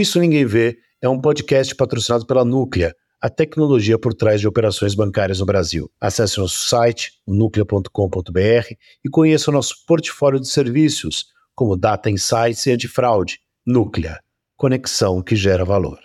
O Isso Ninguém Vê é um podcast patrocinado pela Núclea, a tecnologia por trás de operações bancárias no Brasil. Acesse nosso site, nuclea.com.br e conheça o nosso portfólio de serviços, como Data Insights e Antifraude. Núclea, conexão que gera valor.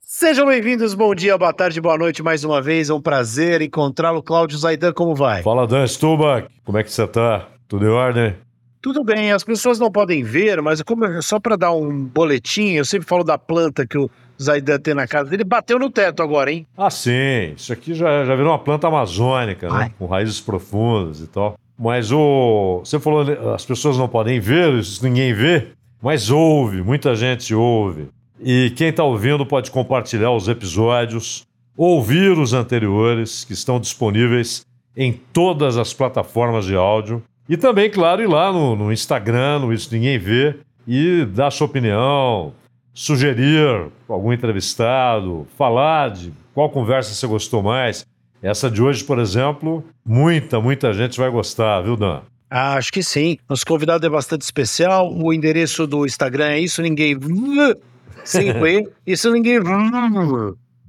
Sejam bem-vindos, bom dia, boa tarde, boa noite mais uma vez. É um prazer encontrá-lo. Cláudio Zaidan, como vai? Fala, Dan Stubach, como é que você tá? Tudo em ordem? Tudo bem, as pessoas não podem ver, mas como, só para dar um boletim, eu sempre falo da planta que o Zaidan tem na casa dele, bateu no teto agora, hein? Ah, sim. Isso aqui já, já virou uma planta amazônica, né? Com raízes profundas e tal. Mas o. Você falou, as pessoas não podem ver, isso ninguém vê, mas ouve, muita gente ouve. E quem está ouvindo pode compartilhar os episódios, ouvir os anteriores, que estão disponíveis em todas as plataformas de áudio. E também, claro, ir lá no, no Instagram, no Isso Ninguém Vê, e dar sua opinião, sugerir algum entrevistado, falar de qual conversa você gostou mais. Essa de hoje, por exemplo, muita, muita gente vai gostar, viu, Dan? Ah, acho que sim. Nosso convidado é bastante especial. O endereço do Instagram é isso, ninguém. Sem E. Isso ninguém.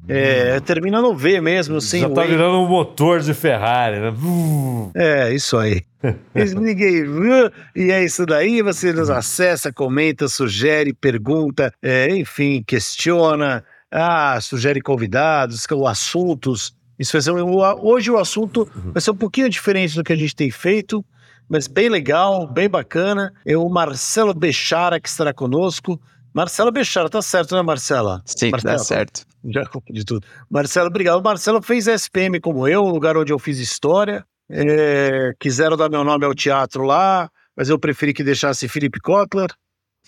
É, termina no V mesmo, sim. Já tá virando um motor de Ferrari, né? É, isso aí. Ninguém e é isso daí. Você nos acessa, comenta, sugere, pergunta, é, enfim, questiona, ah, sugere convidados, assuntos. Isso vai ser, hoje o assunto vai ser um pouquinho diferente do que a gente tem feito, mas bem legal, bem bacana. É o Marcelo Bechara que estará conosco. Marcelo Bechara, tá certo, né, Marcela? Sim, Marcela, tá certo. Já de tudo. Marcelo, obrigado. O Marcelo fez SPM como eu, um lugar onde eu fiz história. É, quiseram dar meu nome ao teatro lá, mas eu preferi que deixasse Felipe Kotler.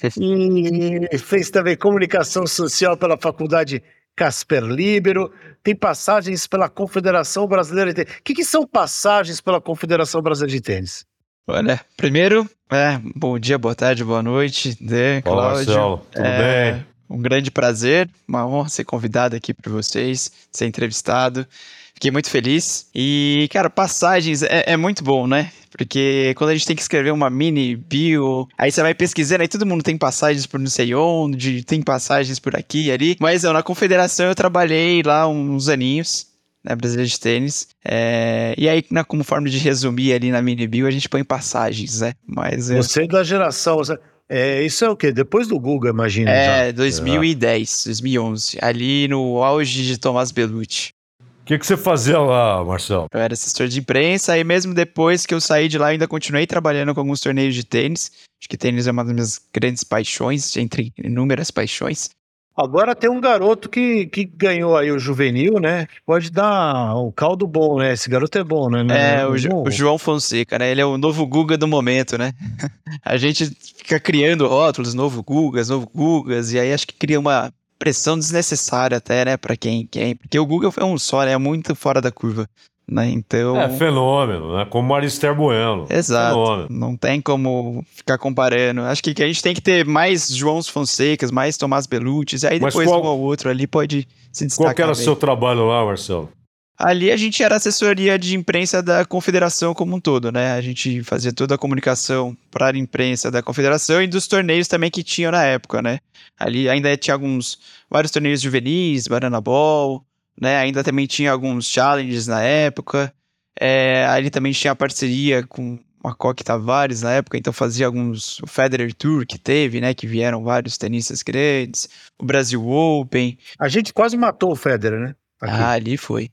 E fez também comunicação social pela Faculdade Casper Libero. Tem passagens pela Confederação Brasileira de Tênis. O que, que são passagens pela Confederação Brasileira de Tênis? Olha, primeiro, é, bom dia, boa tarde, boa noite, Dê, Cláudio. Marcelo, tudo é, bem? Um grande prazer, uma honra ser convidado aqui por vocês, ser entrevistado. Fiquei muito feliz. E, cara, passagens é, é, muito bom, né? Porque quando a gente tem que escrever uma mini bio, aí você vai pesquisando, aí todo mundo tem passagens por não sei onde, tem passagens por aqui e ali. Mas eu, na confederação eu trabalhei lá uns aninhos né, brasileira de tênis. É, e aí, na, como forma de resumir ali na mini bio, a gente põe passagens, né? Mas Você é da geração. É, isso é o quê? Depois do Google, imagina. É, já. 2010, 2011. Ali no auge de Tomás Belucci. O que, que você fazia lá, Marcelo? Eu era assessor de imprensa, e mesmo depois que eu saí de lá, eu ainda continuei trabalhando com alguns torneios de tênis. Acho que tênis é uma das minhas grandes paixões, entre inúmeras paixões. Agora tem um garoto que, que ganhou aí o juvenil, né? Pode dar um caldo bom, né? Esse garoto é bom, né? É, o, o, João Fonseca, né? Ele é o novo Guga do momento, né? a gente fica criando rótulos, novo Gugas, novo Gugas, e aí acho que cria uma pressão desnecessária até, né? Pra quem, quem. Porque o Guga é um só, né? É muito fora da curva. Né? Então... É fenômeno, né? Como Marister Bueno. Exato. Fenômeno. Não tem como ficar comparando. Acho que, que a gente tem que ter mais Joãos Fonsecas, mais Tomás Belucci, aí depois qual... um ou outro ali pode se destacar. Qual era o seu trabalho lá, Marcelo? Ali a gente era assessoria de imprensa da confederação como um todo, né? A gente fazia toda a comunicação para a imprensa da confederação e dos torneios também que tinham na época, né? Ali ainda tinha alguns, vários torneios juvenis, Banana Ball, né? Ainda também tinha alguns challenges na época. É, ali também tinha parceria com a Coque Tavares na época, então fazia alguns. O Federer Tour que teve, né? Que vieram vários tenistas grandes, o Brasil Open. A gente quase matou o Federer, né? Aqui. Ah, ali foi.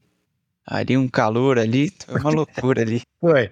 Ali um calor ali, foi uma loucura ali. Foi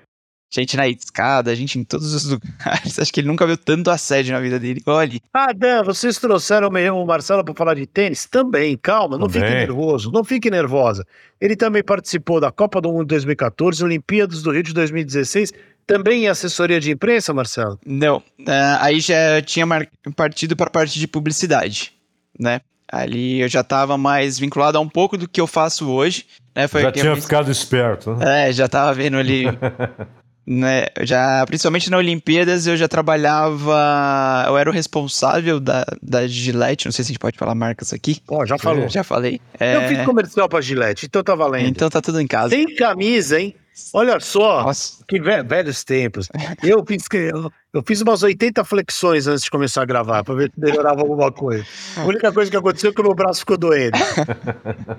gente na escada, gente em todos os lugares. Acho que ele nunca viu tanto assédio na vida dele. Olhe. Ah, Dan, vocês trouxeram o Marcelo para falar de tênis? Também, calma, não também. fique nervoso, não fique nervosa. Ele também participou da Copa do Mundo 2014, Olimpíadas do Rio de 2016. Também em assessoria de imprensa, Marcelo? Não, uh, aí já tinha partido para a parte de publicidade, né? Ali eu já estava mais vinculado a um pouco do que eu faço hoje. Né? Foi já tinha ficado esperto. Né? É, já estava vendo ali né, já, principalmente na Olimpíadas, eu já trabalhava, eu era o responsável da, da Gillette, não sei se a gente pode falar marcas aqui. Ó, oh, já falou. Já falei. É... Eu fiz comercial pra Gillette, então tá valendo. Então tá tudo em casa. Tem camisa, hein? Olha só, Nossa. que velhos tempos. Eu fiz, eu, eu fiz umas 80 flexões antes de começar a gravar, para ver se melhorava alguma coisa. A única coisa que aconteceu é que o meu braço ficou doendo.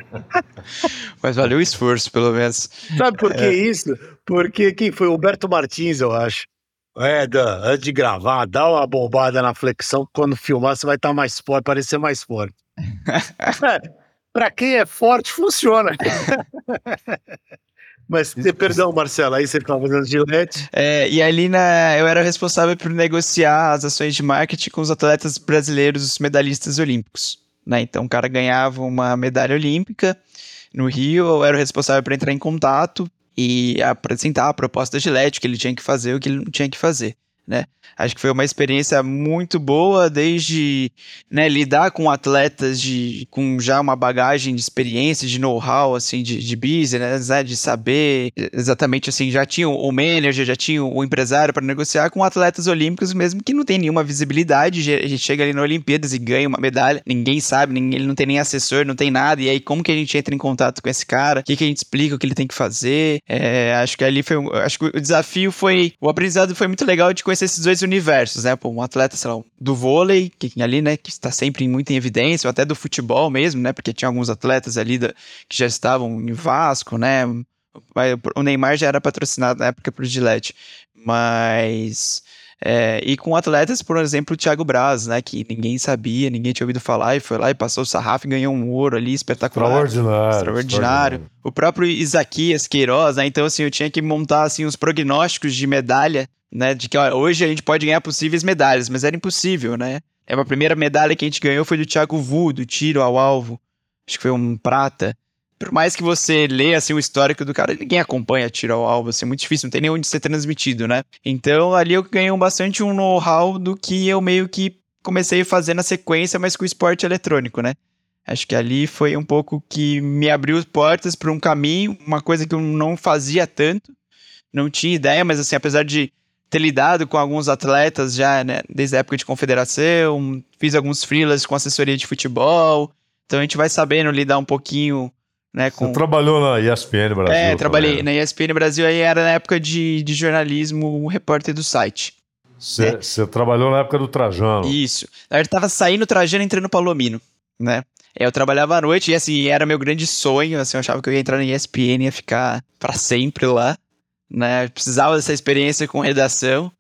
Mas valeu o esforço, pelo menos. Sabe por que é. isso? Porque quem foi? O Humberto Martins, eu acho. É, Dan, antes de gravar, dá uma bombada na flexão, quando filmar você vai estar mais forte, parecer mais forte. é, pra quem é forte, funciona. Mas, perdão, Marcelo, aí você ficava fazendo gilete. É, e ali na, eu era responsável por negociar as ações de marketing com os atletas brasileiros, os medalhistas olímpicos. Né? Então, o cara ganhava uma medalha olímpica no Rio, eu era o responsável por entrar em contato e apresentar a proposta de Gillette, o que ele tinha que fazer, o que ele não tinha que fazer né? Acho que foi uma experiência muito boa, desde né, lidar com atletas de, com já uma bagagem de experiência, de know-how, assim, de, de business, né, de saber exatamente, assim, já tinha o manager, já tinha o empresário para negociar com atletas olímpicos, mesmo que não tem nenhuma visibilidade, a gente chega ali na Olimpíadas e ganha uma medalha, ninguém sabe, ninguém, ele não tem nem assessor, não tem nada, e aí como que a gente entra em contato com esse cara, o que, que a gente explica, o que ele tem que fazer, é, acho que ali foi, acho que o desafio foi, o aprendizado foi muito legal de conhecer esses dois universos, né? Pô, um atleta, sei lá, do vôlei, que ali, né, que está sempre muito em evidência, ou até do futebol mesmo, né? Porque tinha alguns atletas ali da, que já estavam em Vasco, né? O Neymar já era patrocinado na época por Gillette, mas é, e com atletas, por exemplo, o Thiago Braz, né? Que ninguém sabia, ninguém tinha ouvido falar, e foi lá e passou o sarrafo e ganhou um ouro ali, espetacular. Extraordinário. Extraordinário. O próprio Isaquias Queiroz, né? Então, assim, eu tinha que montar, assim, os prognósticos de medalha, né? De que, ó, hoje a gente pode ganhar possíveis medalhas, mas era impossível, né? É a primeira medalha que a gente ganhou foi do Thiago Vu, do tiro ao alvo. Acho que foi um prata por mais que você lê assim o histórico do cara, ninguém acompanha tiro ao alvo, assim, é muito difícil, não tem nem onde ser transmitido, né? Então ali eu ganhei bastante um know-how do que eu meio que comecei a fazer na sequência, mas com o esporte eletrônico, né? Acho que ali foi um pouco que me abriu portas para um caminho, uma coisa que eu não fazia tanto, não tinha ideia, mas assim, apesar de ter lidado com alguns atletas já, né, desde a época de confederação, fiz alguns freelas com assessoria de futebol, então a gente vai sabendo lidar um pouquinho né, com... Você trabalhou na ESPN Brasil? É, trabalhei também. na ESPN Brasil, aí era na época de, de jornalismo, um repórter do site. Você né? trabalhou na época do Trajano. Isso. Eu tava saindo Trajano entrando no Palomino, né? É, eu trabalhava à noite e assim, era meu grande sonho, assim, eu achava que eu ia entrar na ESPN e ia ficar para sempre lá, né? Precisava dessa experiência com redação.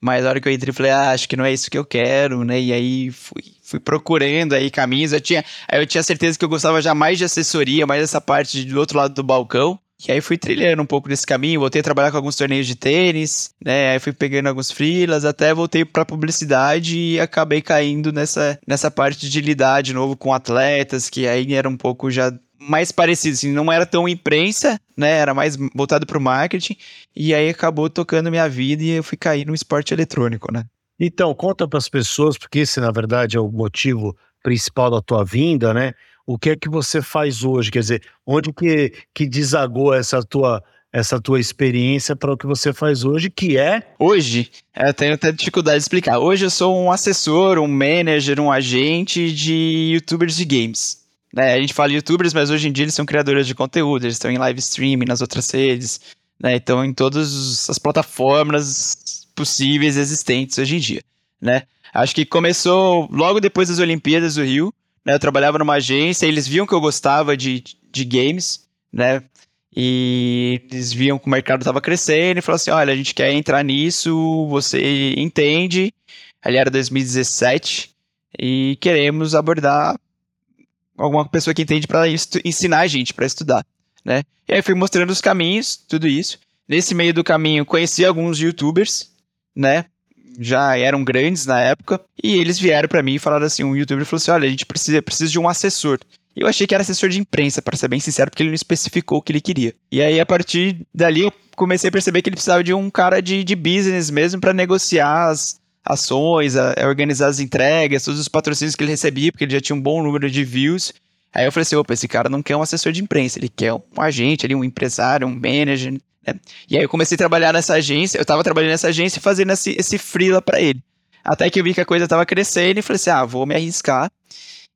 Mas a hora que eu entrei, falei, ah, acho que não é isso que eu quero, né? E aí fui, fui procurando aí caminhos. Eu tinha, eu tinha certeza que eu gostava já mais de assessoria, mais dessa parte do outro lado do balcão. E aí fui trilhando um pouco desse caminho, voltei a trabalhar com alguns torneios de tênis, né? Aí fui pegando alguns freelas, até voltei para publicidade e acabei caindo nessa, nessa parte de lidar de novo com atletas, que aí era um pouco já mais parecido, assim, não era tão imprensa, né? Era mais voltado para o marketing. E aí acabou tocando minha vida e eu fui cair no esporte eletrônico, né? Então, conta para as pessoas, porque esse na verdade é o motivo principal da tua vinda, né? O que é que você faz hoje? Quer dizer, onde que, que desagou essa tua essa tua experiência para o que você faz hoje, que é? Hoje, eu tenho até dificuldade de explicar. Hoje eu sou um assessor, um manager, um agente de youtubers de games. Né? A gente fala youtubers, mas hoje em dia eles são criadores de conteúdo, eles estão em live streaming nas outras redes, né? Então em todas as plataformas possíveis existentes hoje em dia, né? Acho que começou logo depois das Olimpíadas do Rio, né? Eu trabalhava numa agência, eles viam que eu gostava de, de games, né? E eles viam que o mercado estava crescendo e falaram assim: olha, a gente quer entrar nisso, você entende. Ali era 2017 e queremos abordar alguma pessoa que entende para ensinar a gente, para estudar, né? E aí fui mostrando os caminhos, tudo isso. Nesse meio do caminho, conheci alguns youtubers, né? Já eram grandes na época, e eles vieram para mim e falaram assim: um youtuber falou assim: olha, a gente precisa, precisa de um assessor. Eu achei que era assessor de imprensa, para ser bem sincero, porque ele não especificou o que ele queria. E aí, a partir dali, eu comecei a perceber que ele precisava de um cara de, de business mesmo para negociar as, ações, a, a organizar as entregas, todos os patrocínios que ele recebia, porque ele já tinha um bom número de views. Aí eu falei assim, opa, esse cara não quer um assessor de imprensa, ele quer um agente ali, um empresário, um manager, né? E aí eu comecei a trabalhar nessa agência, eu tava trabalhando nessa agência e fazendo esse, esse freela para ele. Até que eu vi que a coisa tava crescendo e falei assim, ah, vou me arriscar.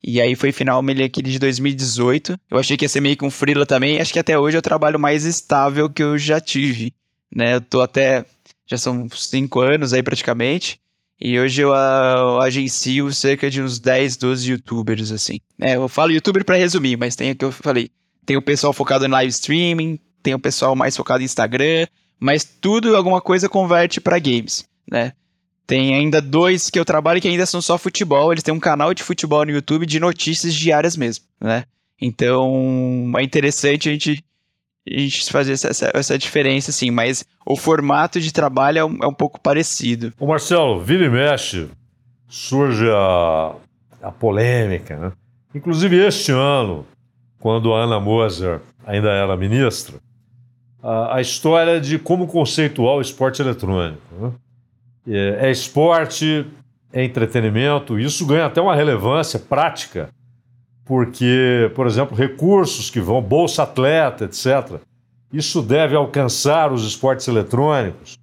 E aí foi final aquele de 2018. Eu achei que ia ser meio que um freela também. Acho que até hoje é o trabalho mais estável que eu já tive, né? Eu tô até... Já são cinco anos aí praticamente. E hoje eu, eu agencio cerca de uns 10, 12 youtubers, assim. É, eu falo youtuber para resumir, mas tem o que eu falei. Tem o pessoal focado em live streaming, tem o pessoal mais focado em Instagram, mas tudo alguma coisa converte para games, né? Tem ainda dois que eu trabalho que ainda são só futebol. Eles têm um canal de futebol no YouTube de notícias diárias mesmo, né? Então é interessante a gente, a gente fazer essa, essa, essa, diferença, assim. Mas o formato de trabalho é um, é um pouco parecido. O Marcelo, vira e mexe, surge a, a polêmica, né? Inclusive este ano, quando a Ana Moser ainda era ministra, a, a história de como conceituar o esporte eletrônico. Né? É, é esporte, é entretenimento, isso ganha até uma relevância prática, porque, por exemplo, recursos que vão, Bolsa Atleta, etc., isso deve alcançar os esportes eletrônicos.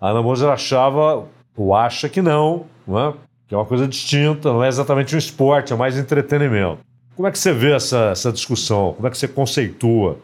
A Ana Moser achava, ou acha que não, não é? que é uma coisa distinta, não é exatamente um esporte, é mais entretenimento. Como é que você vê essa, essa discussão? Como é que você conceitua?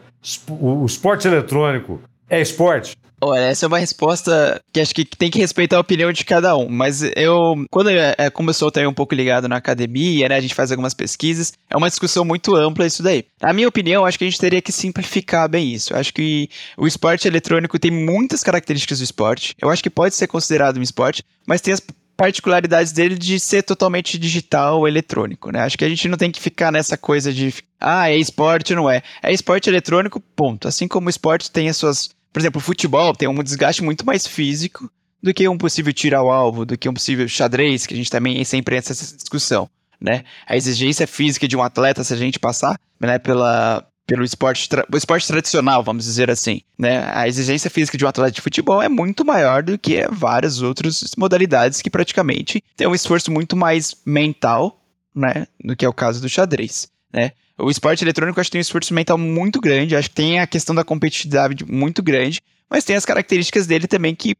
O esporte eletrônico é esporte? Olha, essa é uma resposta que acho que tem que respeitar a opinião de cada um. Mas eu, quando eu, é, como eu sou também um pouco ligado na academia, né, a gente faz algumas pesquisas, é uma discussão muito ampla isso daí. Na minha opinião, acho que a gente teria que simplificar bem isso. Eu acho que o esporte eletrônico tem muitas características do esporte. Eu acho que pode ser considerado um esporte, mas tem as particularidades dele de ser totalmente digital, eletrônico, né? Acho que a gente não tem que ficar nessa coisa de, ah, é esporte, não é. É esporte eletrônico, ponto. Assim como o esporte tem as suas por exemplo, o futebol tem um desgaste muito mais físico do que um possível tiro ao alvo, do que um possível xadrez, que a gente também sempre entra nessa discussão, né? A exigência física de um atleta, se a gente passar, né, pela, pelo esporte, o esporte tradicional, vamos dizer assim, né? A exigência física de um atleta de futebol é muito maior do que várias outras modalidades que praticamente tem um esforço muito mais mental, né, do que é o caso do xadrez, né? O esporte eletrônico acho que tem um esforço mental muito grande, acho que tem a questão da competitividade muito grande, mas tem as características dele também que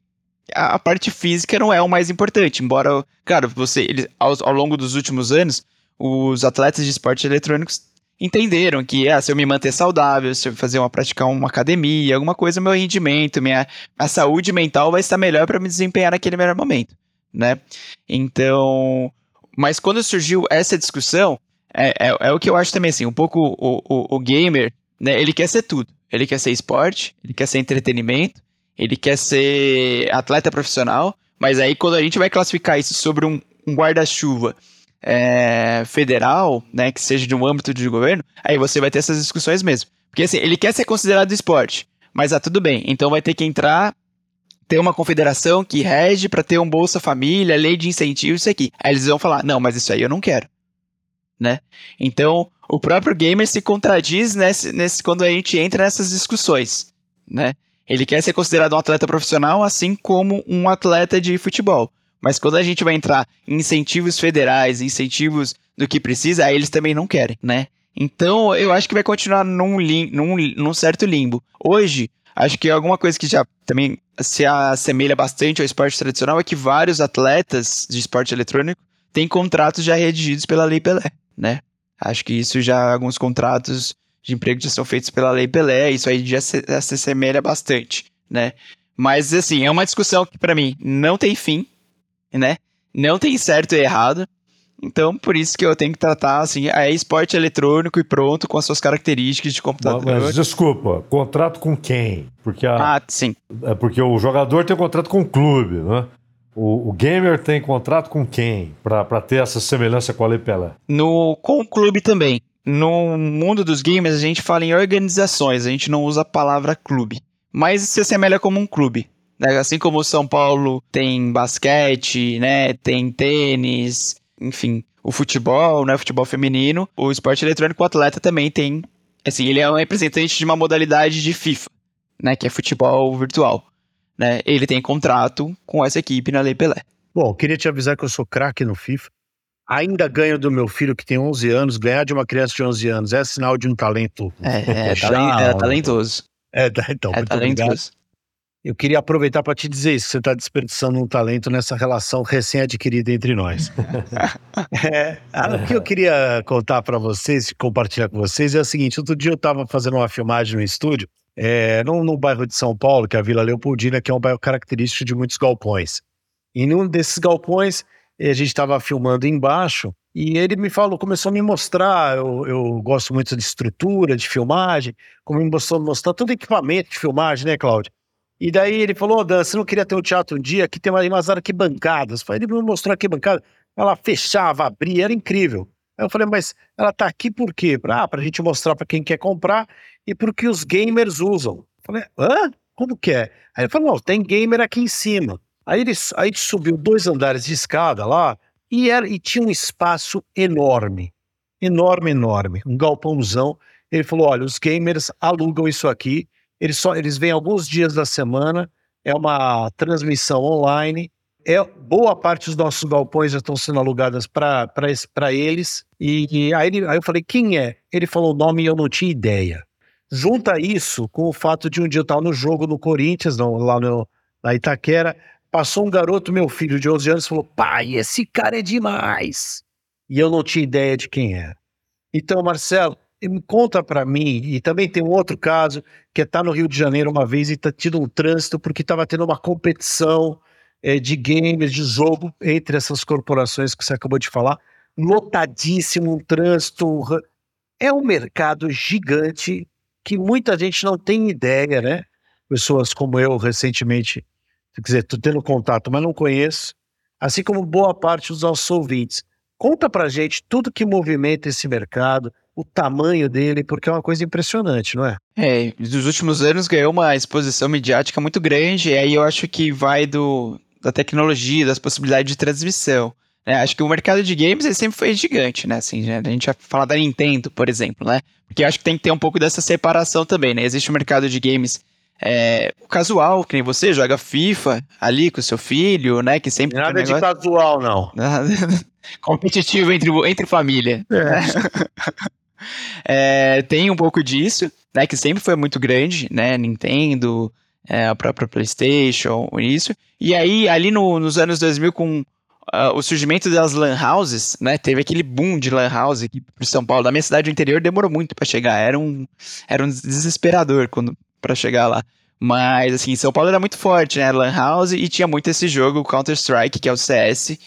a, a parte física não é o mais importante, embora, cara, você, ele, ao, ao longo dos últimos anos, os atletas de esportes eletrônicos entenderam que ah, se eu me manter saudável, se eu fazer uma praticar uma academia, alguma coisa, meu rendimento, minha a saúde mental vai estar melhor para me desempenhar naquele melhor momento, né? Então, mas quando surgiu essa discussão, é, é, é, o que eu acho também, assim, um pouco o, o, o, gamer, né, ele quer ser tudo. Ele quer ser esporte, ele quer ser entretenimento, ele quer ser atleta profissional, mas aí quando a gente vai classificar isso sobre um, um guarda-chuva é, federal, né, que seja de um âmbito de governo, aí você vai ter essas discussões mesmo. Porque assim, ele quer ser considerado esporte, mas ah, tudo bem, então vai ter que entrar ter uma confederação que rege para ter um Bolsa Família, lei de incentivo, isso aqui. Aí eles vão falar: não, mas isso aí eu não quero né? Então, o próprio gamer se contradiz nesse, nesse, quando a gente entra nessas discussões, né? Ele quer ser considerado um atleta profissional, assim como um atleta de futebol. Mas quando a gente vai entrar em incentivos federais, incentivos do que precisa, aí eles também não querem, né? Então, eu acho que vai continuar num, lim, num, num certo limbo. Hoje, acho que alguma coisa que já também se assemelha bastante ao esporte tradicional é que vários atletas de esporte eletrônico têm contratos já redigidos pela Lei Pelé né? Acho que isso já, alguns contratos de emprego já são feitos pela Lei Pelé, isso aí já se, já se assemelha bastante, né? Mas, assim, é uma discussão que, para mim, não tem fim, né? Não tem certo e errado. Então, por isso que eu tenho que tratar, assim, é esporte eletrônico e pronto, com as suas características de computador. Mas, desculpa, contrato com quem? Porque a, ah, sim. É porque o jogador tem contrato com o clube, né? O, o, gamer tem contrato com quem para ter essa semelhança com a Lei Pelé? No, com o clube também. No mundo dos gamers, a gente fala em organizações, a gente não usa a palavra clube. Mas se assemelha como um clube. Né? Assim como o São Paulo tem basquete, né? tem tênis, enfim, o futebol, né? futebol feminino, o esporte eletrônico, o atleta também tem. Assim, ele é um representante de uma modalidade de FIFA, né? que é futebol virtual né? Ele tem contrato com essa equipe na Lei Pelé. Bom, queria te avisar que eu sou craque no FIFA. Ainda ganho do meu filho que tem 11 anos. Ganhar de uma criança de 11 anos é sinal de um talento. É, é, talent, é talentoso. É, então, é talentoso. Obrigado. eu queria aproveitar para te dizer isso, você está desperdiçando um talento nessa relação recém-adquirida entre nós. é, o que eu queria contar para vocês, compartilhar com vocês, é o seguinte: outro dia eu estava fazendo uma filmagem no estúdio, é, bairro de São Paulo, que é a Vila Leopoldina, que é um bairro característico de muitos galpões. E num desses galpões, a gente estava filmando embaixo, e ele me falou, começou a me mostrar, eu, eu gosto muito de estrutura, de filmagem, como me mostrou, mostrar todo equipamento de filmagem, né, Cláudio? E daí ele falou, oh, Dan, você não queria ter um teatro um dia que tem umas arquibancadas? Ele me mostrou a arquibancada, ela fechava, abria, era incrível. Aí eu falei, mas ela tá aqui por quê? Ah, pra gente mostrar para quem quer comprar e porque os gamers usam. Falei, hã? Como que é? Aí ele falou, não, tem gamer aqui em cima. Aí ele, aí subiu dois andares de escada lá e, era, e tinha um espaço enorme. Enorme, enorme. Um galpãozão. Ele falou, olha, os gamers alugam isso aqui eles, só, eles vêm alguns dias da semana, é uma transmissão online. É, boa parte dos nossos galpões já estão sendo alugadas para eles. E, e aí, ele, aí eu falei, quem é? Ele falou o nome e eu não tinha ideia. Junta isso com o fato de um dia eu estar no jogo no Corinthians, não, lá no, na Itaquera, passou um garoto, meu filho de 11 anos, falou: pai, esse cara é demais. E eu não tinha ideia de quem era. Então, Marcelo, conta para mim, e também tem um outro caso, que é estar tá no Rio de Janeiro uma vez e tá tido um trânsito porque estava tendo uma competição é, de games, de jogo entre essas corporações que você acabou de falar, lotadíssimo, um trânsito. É um mercado gigante que muita gente não tem ideia, né? Pessoas como eu, recentemente, quer dizer, estou tendo contato, mas não conheço, assim como boa parte dos nossos ouvintes. Conta pra gente tudo que movimenta esse mercado, o tamanho dele, porque é uma coisa impressionante, não é? É, nos últimos anos ganhou uma exposição midiática muito grande, e aí eu acho que vai do, da tecnologia, das possibilidades de transmissão. Né? Acho que o mercado de games ele sempre foi gigante, né? Assim, né? a gente vai falar da Nintendo, por exemplo, né? Porque acho que tem que ter um pouco dessa separação também, né? Existe o mercado de games é, casual, que nem você, joga FIFA ali com seu filho, né? Que sempre. Nada de negócio... casual, não. Competitivo entre, entre família. É. É, tem um pouco disso, né? Que sempre foi muito grande, né? Nintendo, é, a própria PlayStation, isso. E aí, ali no, nos anos 2000, com uh, o surgimento das lan houses, né? Teve aquele boom de lan house aqui pro São Paulo. Da minha cidade do interior demorou muito para chegar. Era um, era um desesperador quando para chegar lá. Mas, assim, São Paulo era muito forte, né? Lan House e tinha muito esse jogo, Counter-Strike, que é o CS,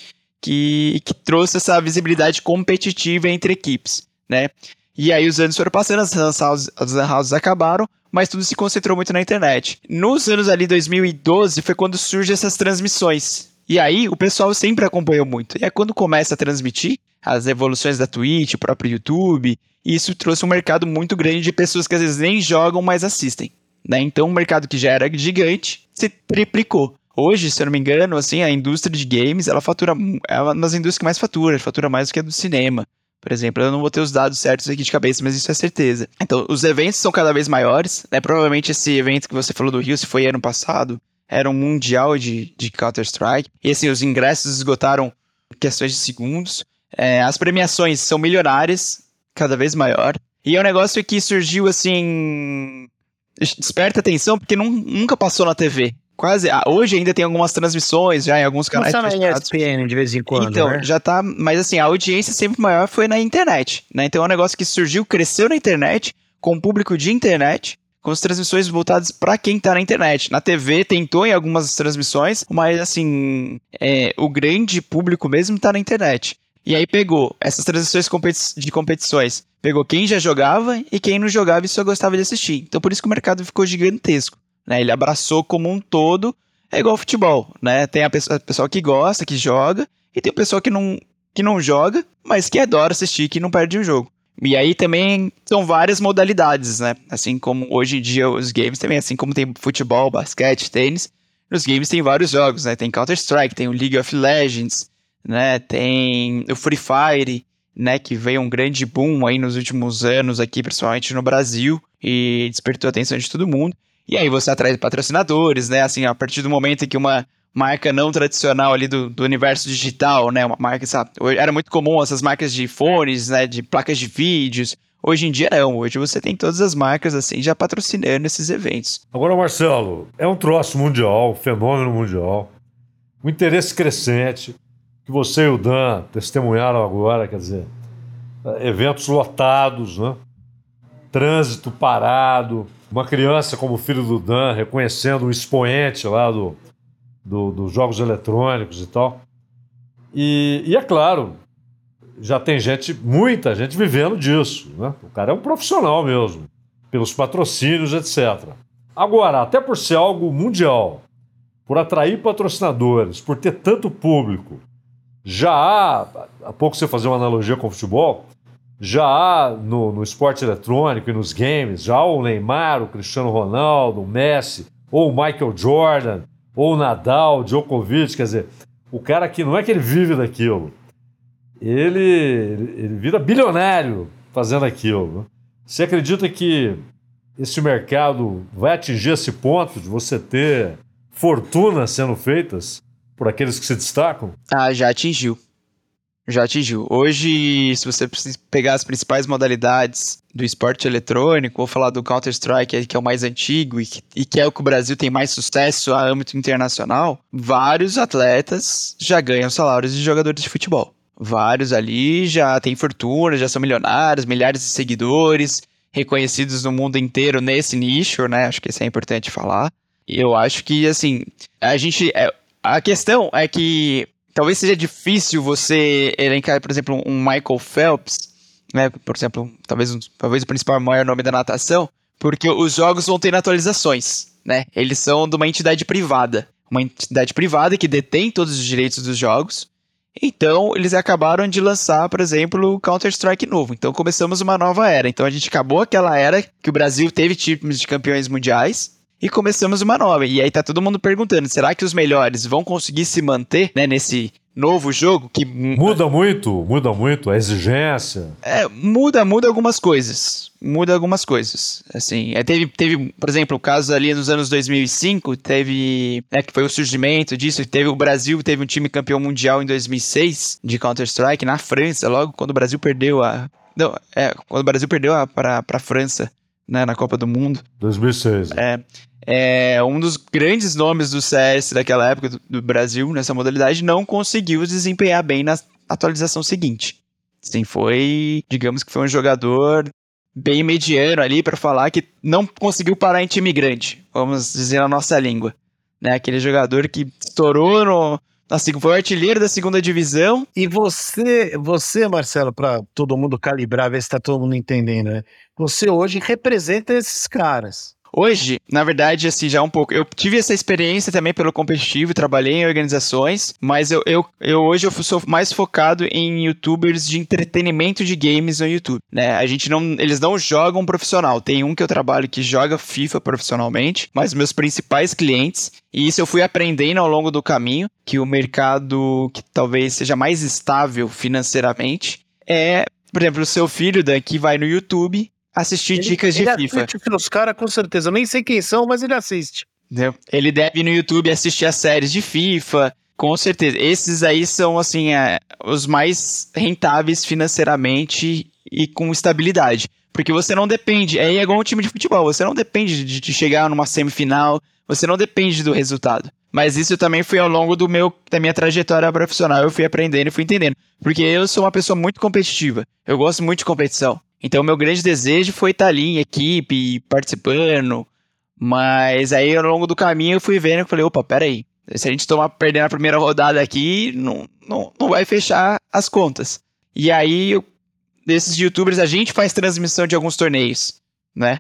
que, que trouxe essa visibilidade competitiva entre equipes, né? E aí os anos foram passando, as lan houses, as lan houses acabaram, mas tudo se concentrou muito na internet. Nos anos ali 2012 foi quando surgem essas transmissões. E aí o pessoal sempre acompanhou muito. E é quando começa a transmitir as evoluções da Twitch, o próprio YouTube, isso trouxe um mercado muito grande de pessoas que às vezes nem jogam, mas assistem. Né? Então, um mercado que já era gigante se triplicou. Hoje, se eu não me engano, assim, a indústria de games, ela fatura, é uma das indústrias que mais fatura, fatura mais do que a do cinema. Por exemplo, eu não vou ter os dados certos aqui de cabeça, mas isso é certeza. Então, os eventos são cada vez maiores, né? Provavelmente esse evento que você falou do Rio, se foi ano passado, era um mundial de, de Counter-Strike. E assim, os ingressos esgotaram questões de segundos. É, as premiações são milionárias, cada vez maior. E é um negócio que surgiu assim. Desperta atenção, porque nunca passou na TV quase. Ah, hoje ainda tem algumas transmissões já em alguns canais. Passa na ESPN de vez em quando. Então, né? já tá. Mas assim, a audiência sempre maior foi na internet. Né? Então é um negócio que surgiu, cresceu na internet, com o público de internet, com as transmissões voltadas para quem tá na internet. Na TV tentou em algumas transmissões, mas assim, é, o grande público mesmo tá na internet. E aí pegou essas transmissões de competições. Pegou quem já jogava e quem não jogava e só gostava de assistir. Então por isso que o mercado ficou gigantesco. Né? Ele abraçou como um todo, é igual futebol, né? Tem a pessoa, a pessoa que gosta, que joga, e tem a pessoa que não, que não joga, mas que adora assistir, que não perde o jogo. E aí também são várias modalidades, né? Assim como hoje em dia os games também, assim como tem futebol, basquete, tênis, nos games tem vários jogos, né? Tem Counter-Strike, tem o League of Legends, né? Tem o Free Fire, né? Que veio um grande boom aí nos últimos anos aqui, principalmente no Brasil, e despertou a atenção de todo mundo. E aí você atrai patrocinadores, né? Assim, a partir do momento em que uma marca não tradicional ali do, do universo digital, né? Uma marca, sabe? Era muito comum essas marcas de fones, né? De placas de vídeos, Hoje em dia não, hoje você tem todas as marcas assim já patrocinando esses eventos. Agora, Marcelo, é um troço mundial, um fenômeno mundial, um interesse crescente, que você e o Dan testemunharam agora, quer dizer, eventos lotados, né? trânsito parado, uma criança como o filho do Dan reconhecendo um expoente lá do, do, dos jogos eletrônicos e tal. E, e, é claro, já tem gente, muita gente vivendo disso. Né? O cara é um profissional mesmo, pelos patrocínios, etc. Agora, até por ser algo mundial, por atrair patrocinadores, por ter tanto público, já há, há pouco você fazia uma analogia com o futebol, já há no, no esporte eletrônico e nos games, já há o Neymar, o Cristiano Ronaldo, o Messi, ou o Michael Jordan, ou Nadal, Djokovic, quer dizer, o cara que não é que ele vive daquilo, ele, ele vira bilionário fazendo aquilo. Né? Você acredita que esse mercado vai atingir esse ponto de você ter fortunas sendo feitas por aqueles que se destacam? Ah, já atingiu. Já atingiu. Hoje, se você pegar as principais modalidades do esporte eletrônico, vou falar do Counter-Strike, que é o mais antigo e que, e que é o que o Brasil tem mais sucesso a âmbito internacional, vários atletas já ganham salários de jogadores de futebol. Vários ali já têm fortuna, já são milionários, milhares de seguidores, reconhecidos no mundo inteiro nesse nicho, né? Acho que isso é importante falar. Eu acho que, assim, a gente. É, a questão é que talvez seja difícil você elencar, por exemplo, um Michael Phelps, né? Por exemplo, talvez, talvez o principal maior nome da natação, porque os jogos vão ter atualizações, né? Eles são de uma entidade privada. Uma entidade privada que detém todos os direitos dos jogos. Então, eles acabaram de lançar, por exemplo, o Counter-Strike novo. Então, começamos uma nova era. Então, a gente acabou aquela era que o Brasil teve times de campeões mundiais e começamos uma nova. E aí tá todo mundo perguntando: será que os melhores vão conseguir se manter né, nesse novo jogo que muda muito, muda muito a exigência. É, muda, muda algumas coisas. Muda algumas coisas. Assim, é, teve, teve, por exemplo, o caso ali nos anos 2005, teve, né, que foi o surgimento disso, teve o Brasil, teve um time campeão mundial em 2006 de Counter-Strike na França, logo quando o Brasil perdeu a não, é, quando o Brasil perdeu para a França né, na Copa do Mundo. 2006. É é, um dos grandes nomes do CS daquela época do, do, Brasil nessa modalidade não conseguiu desempenhar bem na atualização seguinte. Sim, foi, digamos que foi um jogador bem mediano ali para falar que não conseguiu parar em time grande, vamos dizer na nossa língua. Né? Aquele jogador que estourou no, Assim, foi o artilheiro da segunda divisão. E você, você Marcelo, para todo mundo calibrar, ver se está todo mundo entendendo, né? Você hoje representa esses caras. Hoje, na verdade, assim, já um pouco. Eu tive essa experiência também pelo competitivo, trabalhei em organizações, mas eu, eu, eu hoje eu sou mais focado em youtubers de entretenimento de games no YouTube, né? A gente não, eles não jogam profissional. Tem um que eu trabalho que joga FIFA profissionalmente, mas meus principais clientes, e isso eu fui aprendendo ao longo do caminho, que o mercado que talvez seja mais estável financeiramente é, por exemplo, o seu filho daqui vai no YouTube assistir ele, dicas de ele FIFA. Assiste os caras, com certeza. Eu nem sei quem são, mas ele assiste. Entendeu? Ele deve ir no YouTube assistir as séries de FIFA. Com certeza. Esses aí são, assim, é, os mais rentáveis financeiramente e com estabilidade. Porque você não depende. É igual um time de futebol. Você não depende de, de chegar numa semifinal. Você não depende do resultado. Mas isso também foi ao longo do meu, da minha trajetória profissional. Eu fui aprendendo e fui entendendo. Porque eu sou uma pessoa muito competitiva. Eu gosto muito de competição. Então, meu grande desejo foi estar ali em equipe, participando. Mas aí, ao longo do caminho, eu fui vendo e falei: opa, peraí. Se a gente tomar perder na primeira rodada aqui, não, não, não vai fechar as contas. E aí, eu, desses youtubers, a gente faz transmissão de alguns torneios, né?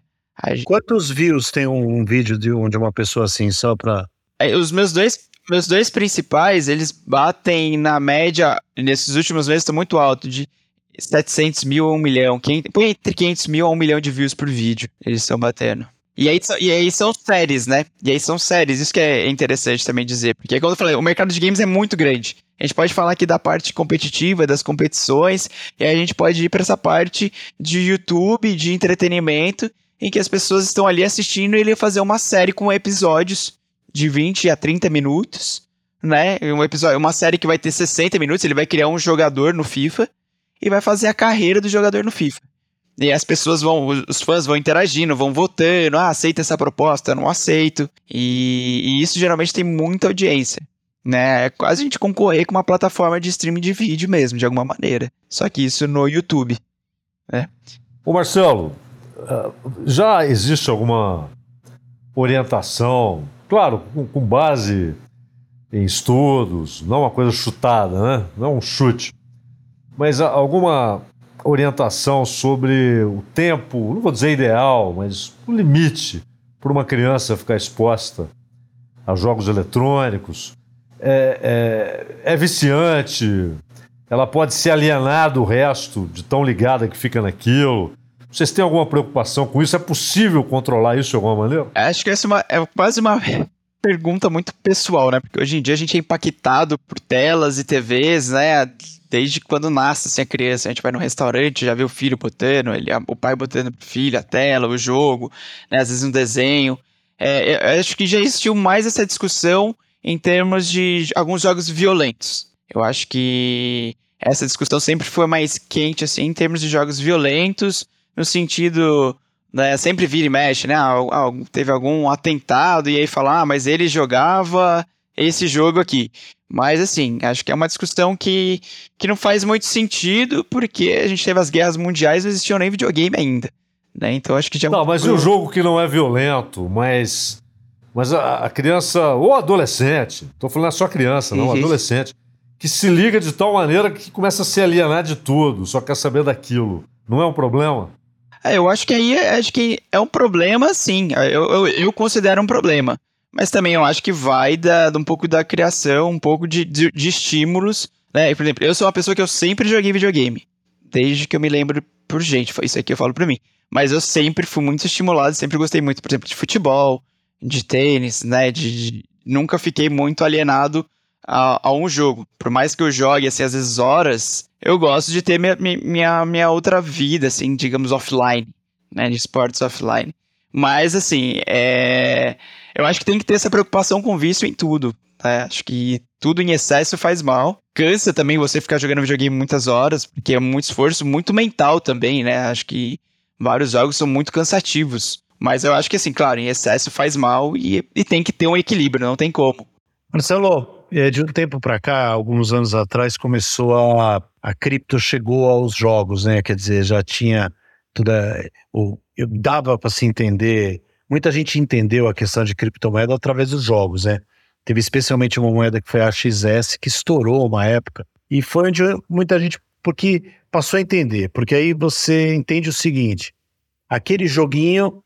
Gente... Quantos views tem um, um, vídeo de, um, de uma pessoa assim, só pra. Os meus dois, meus dois principais, eles batem na média, nesses últimos meses, estão muito alto, de 700 mil a 1 milhão. Põe entre 500 mil a 1 milhão de views por vídeo. Eles estão batendo. E aí, e aí são séries, né? E aí são séries, isso que é interessante também dizer. Porque como eu falei, o mercado de games é muito grande. A gente pode falar aqui da parte competitiva, das competições, e aí a gente pode ir para essa parte de YouTube, de entretenimento, em que as pessoas estão ali assistindo e ele fazer uma série com episódios de 20 a 30 minutos, né? Um episódio, uma série que vai ter 60 minutos, ele vai criar um jogador no FIFA e vai fazer a carreira do jogador no FIFA. E as pessoas vão, os fãs vão interagindo, vão votando, ah, aceita essa proposta, não aceito. E, e isso geralmente tem muita audiência. Né? É quase a gente concorrer com uma plataforma de streaming de vídeo mesmo, de alguma maneira. Só que isso no YouTube. Né? Ô Marcelo, ah, já existe alguma orientação, claro, com base em estudos, não uma coisa chutada, né? não um chute, mas alguma orientação sobre o tempo, não vou dizer ideal, mas o limite para uma criança ficar exposta a jogos eletrônicos. É, é, é viciante, ela pode se alienar do resto de tão ligada que fica naquilo. Vocês têm alguma preocupação com isso? É possível controlar isso de alguma maneira? Acho que essa é, uma, é quase uma pergunta muito pessoal, né? Porque hoje em dia a gente é impactado por telas e TVs, né? Desde quando nasce assim, a criança, a gente vai no restaurante, já vê o filho botando, ele, o pai botando pro filho a tela, o jogo, né? às vezes um desenho. É, eu acho que já existiu mais essa discussão em termos de alguns jogos violentos. Eu acho que essa discussão sempre foi mais quente, assim, em termos de jogos violentos, no sentido né, sempre vira e mexe, né? Teve algum atentado e aí falar, ah, mas ele jogava esse jogo aqui. Mas assim, acho que é uma discussão que, que não faz muito sentido, porque a gente teve as guerras mundiais não existiam nem videogame ainda. Né? Então acho que já. Não, mas e o jogo que não é violento, mas. Mas a, a criança, ou adolescente, tô falando só criança, não, uhum. adolescente, que se liga de tal maneira que começa a se alienar de tudo, só quer saber daquilo. Não é um problema? É, eu acho que aí é, acho que é um problema, sim. Eu, eu, eu, considero um problema. Mas também eu acho que vai da, um pouco da criação, um pouco de, de, de estímulos. Né? Por exemplo, eu sou uma pessoa que eu sempre joguei videogame. Desde que eu me lembro por gente. Isso aqui eu falo pra mim. Mas eu sempre fui muito estimulado, sempre gostei muito, por exemplo, de futebol, de tênis, né? De, de nunca fiquei muito alienado a, a, um jogo. Por mais que eu jogue, assim, às vezes horas, eu gosto de ter minha, minha, minha outra vida, assim, digamos, offline, né, de esportes offline. Mas, assim, é... eu acho que tem que ter essa preocupação com vício em tudo. Né? Acho que tudo em excesso faz mal. Cansa também você ficar jogando videogame muitas horas, porque é muito esforço, muito mental também, né? Acho que vários jogos são muito cansativos. Mas eu acho que, assim, claro, em excesso faz mal e, e tem que ter um equilíbrio, não tem como. Marcelo, é, de um tempo para cá, alguns anos atrás, começou a. A cripto chegou aos jogos, né? Quer dizer, já tinha toda. O, dava para se entender. Muita gente entendeu a questão de criptomoeda através dos jogos, né? Teve especialmente uma moeda que foi a XS, que estourou uma época. E foi onde muita gente. Porque passou a entender. Porque aí você entende o seguinte: aquele joguinho.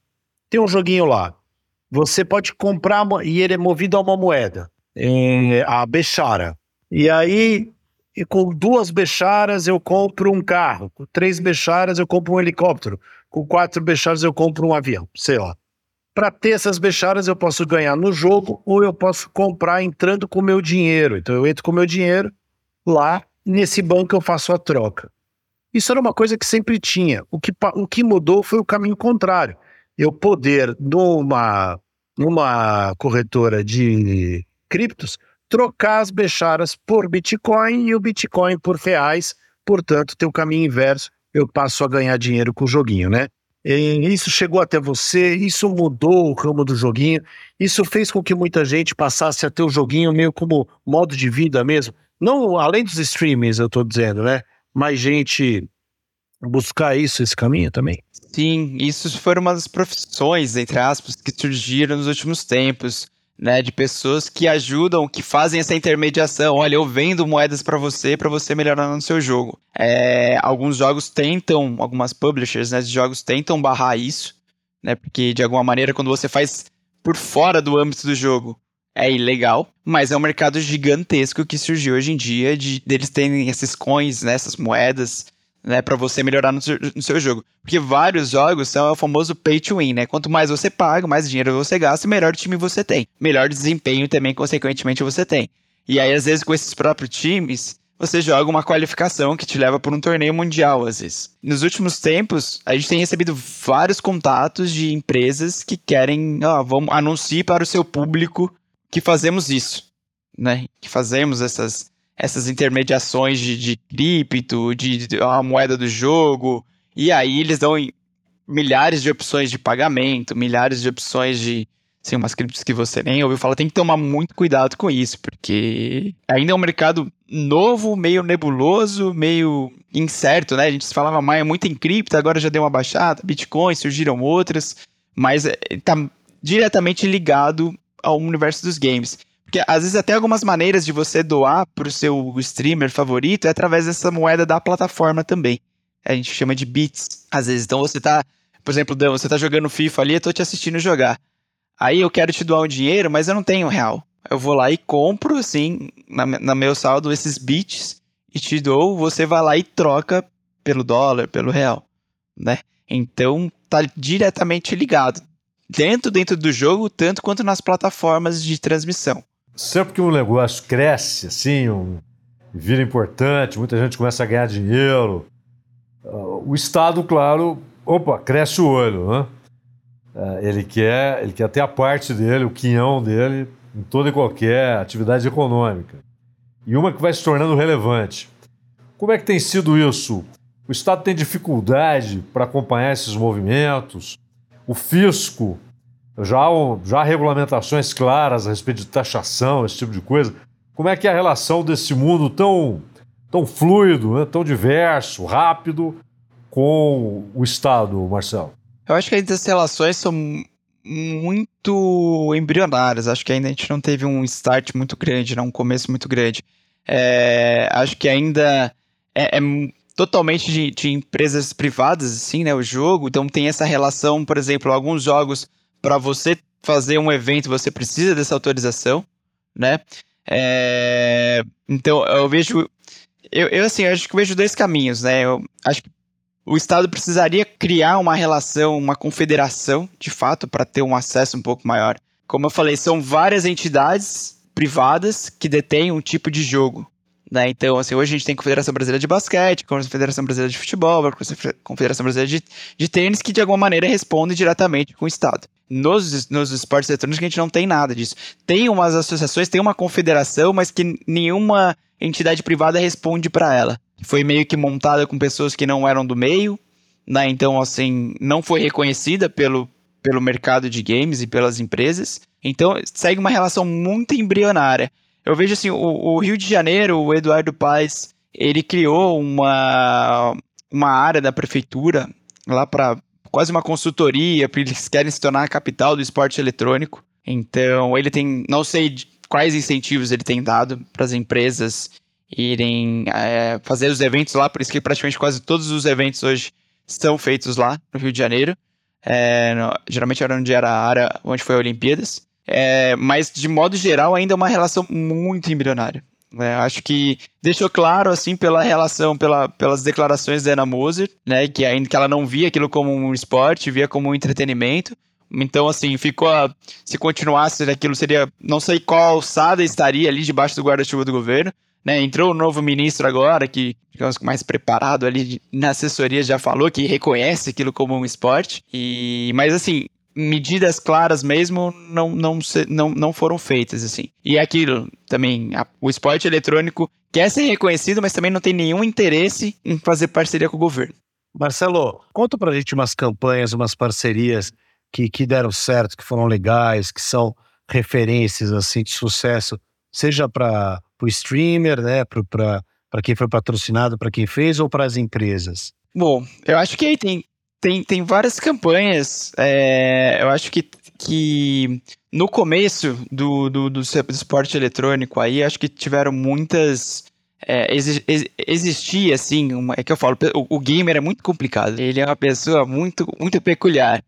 Tem um joguinho lá. Você pode comprar e ele é movido a uma moeda em, a Bechara. E aí, com duas Becharas eu compro um carro, com três Becharas eu compro um helicóptero, com quatro Becharas eu compro um avião, sei lá. Para ter essas Becharas eu posso ganhar no jogo ou eu posso comprar entrando com o meu dinheiro. Então eu entro com o meu dinheiro lá, nesse banco eu faço a troca. Isso era uma coisa que sempre tinha. O que, o que mudou foi o caminho contrário. Eu poder, numa, numa corretora de criptos, trocar as becharas por Bitcoin e o Bitcoin por reais, portanto, tem o caminho inverso, eu passo a ganhar dinheiro com o joguinho, né? Isso chegou até você, isso mudou o ramo do joguinho, isso fez com que muita gente passasse a ter o joguinho meio como modo de vida mesmo. Não além dos streamings, eu tô dizendo, né? Mais gente buscar isso, esse caminho também. Sim, isso foram umas profissões, entre aspas, que surgiram nos últimos tempos né, de pessoas que ajudam, que fazem essa intermediação. Olha, eu vendo moedas para você, para você melhorar no seu jogo. É, alguns jogos tentam, algumas publishers né, de jogos tentam barrar isso, né, porque de alguma maneira quando você faz por fora do âmbito do jogo é ilegal, mas é um mercado gigantesco que surgiu hoje em dia de deles terem esses coins, né, essas moedas né, para você melhorar no seu, no seu, jogo. Porque vários jogos são o famoso pay to win, né? Quanto mais você paga, mais dinheiro você gasta, melhor time você tem. Melhor desempenho também, consequentemente, você tem. E aí, às vezes, com esses próprios times, você joga uma qualificação que te leva por um torneio mundial, às vezes. Nos últimos tempos, a gente tem recebido vários contatos de empresas que querem, ó, vamos anuncie para o seu público que fazemos isso, né? Que fazemos essas essas intermediações de, de cripto, de, de a moeda do jogo, E aí eles dão milhares de opções de pagamento, milhares de opções de assim, umas criptos que você nem ouviu falar, tem que tomar muito cuidado com isso, porque ainda é um mercado novo, meio nebuloso, meio incerto, né? A gente falava mais muito em cripto, agora já deu uma baixada, Bitcoin, surgiram outras, mas está é, diretamente ligado ao universo dos games. Porque às vezes até algumas maneiras de você doar para o seu streamer favorito é através dessa moeda da plataforma também. A gente chama de bits. Às vezes, então você tá, por exemplo, você tá jogando FIFA ali, eu tô te assistindo jogar. Aí eu quero te doar um dinheiro, mas eu não tenho real. Eu vou lá e compro, assim, na, na meu saldo, esses bits e te dou, você vai lá e troca pelo dólar, pelo real, né? Então, tá diretamente ligado. Dentro, dentro do jogo, tanto quanto nas plataformas de transmissão. Sempre que um negócio cresce, assim, um, vira importante, muita gente começa a ganhar dinheiro, uh, o Estado, claro, opa, cresce o olho, né? Uh, ele, quer, ele quer ter a parte dele, o quinhão dele, em toda e qualquer atividade econômica. E uma que vai se tornando relevante. Como é que tem sido isso? O Estado tem dificuldade para acompanhar esses movimentos? O fisco, já, já há regulamentações claras a respeito de taxação, esse tipo de coisa. Como é que é a relação desse mundo tão, tão fluido, né, tão diverso, rápido, com o Estado, Marcelo? Eu acho que as relações são muito embrionárias. Acho que ainda a gente não teve um start muito grande, não, um começo muito grande. É, acho que ainda é, é totalmente de, de, empresas privadas, assim, né? O jogo. Então tem essa relação, por exemplo, alguns jogos, para você fazer um evento, você precisa dessa autorização, né? É, então eu vejo. Eu, eu, assim, acho que vejo dois caminhos, né? Eu acho que o Estado precisaria criar uma relação, uma confederação, de fato, para ter um acesso um pouco maior. Como eu falei, são várias entidades privadas que detêm um tipo de jogo. Né? Então, assim, hoje a gente tem a Confederação Brasileira de Basquete, Confederação Brasileira de Futebol, Confederação Brasileira de, de Tênis, que de alguma maneira respondem diretamente com o Estado. Nos, nos esportes eletrônicos a gente não tem nada disso. Tem umas associações, tem uma confederação, mas que nenhuma entidade privada responde para ela foi meio que montada com pessoas que não eram do meio, né? Então, assim, não foi reconhecida pelo, pelo mercado de games e pelas empresas. Então, segue uma relação muito embrionária. Eu vejo assim, o, o Rio de Janeiro, o Eduardo Paes, ele criou uma, uma área da prefeitura lá para quase uma consultoria, porque eles querem se tornar a capital do esporte eletrônico. Então, ele tem, não sei quais incentivos ele tem dado para as empresas irem é, fazer os eventos lá, por isso que praticamente quase todos os eventos hoje são feitos lá no Rio de Janeiro. É, no, geralmente era onde era a área onde foi a Olimpíadas. É, mas, de modo geral, ainda é uma relação muito embrionária. É, acho que deixou claro, assim, pela relação, pela, pelas declarações da Ana Moser, né, que ainda que ela não via aquilo como um esporte, via como um entretenimento. Então, assim, ficou. A, se continuasse aquilo, seria. Não sei qual alçada estaria ali debaixo do guarda-chuva do governo, né, entrou o novo ministro agora, que, digamos, mais preparado ali na assessoria, já falou que reconhece aquilo como um esporte. E, mas, assim, medidas claras mesmo não, não, não, não foram feitas, assim. E é aquilo também, a, o esporte eletrônico quer ser reconhecido, mas também não tem nenhum interesse em fazer parceria com o governo. Marcelo, conta pra gente umas campanhas, umas parcerias que, que deram certo, que foram legais, que são referências, assim, de sucesso, seja para para o streamer, né? Para quem foi patrocinado, para quem fez ou para as empresas? Bom, eu acho que aí tem, tem, tem várias campanhas. É, eu acho que, que no começo do, do, do, esporte eletrônico aí, acho que tiveram muitas. É, exi, existia, assim, uma, é que eu falo, o, o gamer é muito complicado. Ele é uma pessoa muito, muito peculiar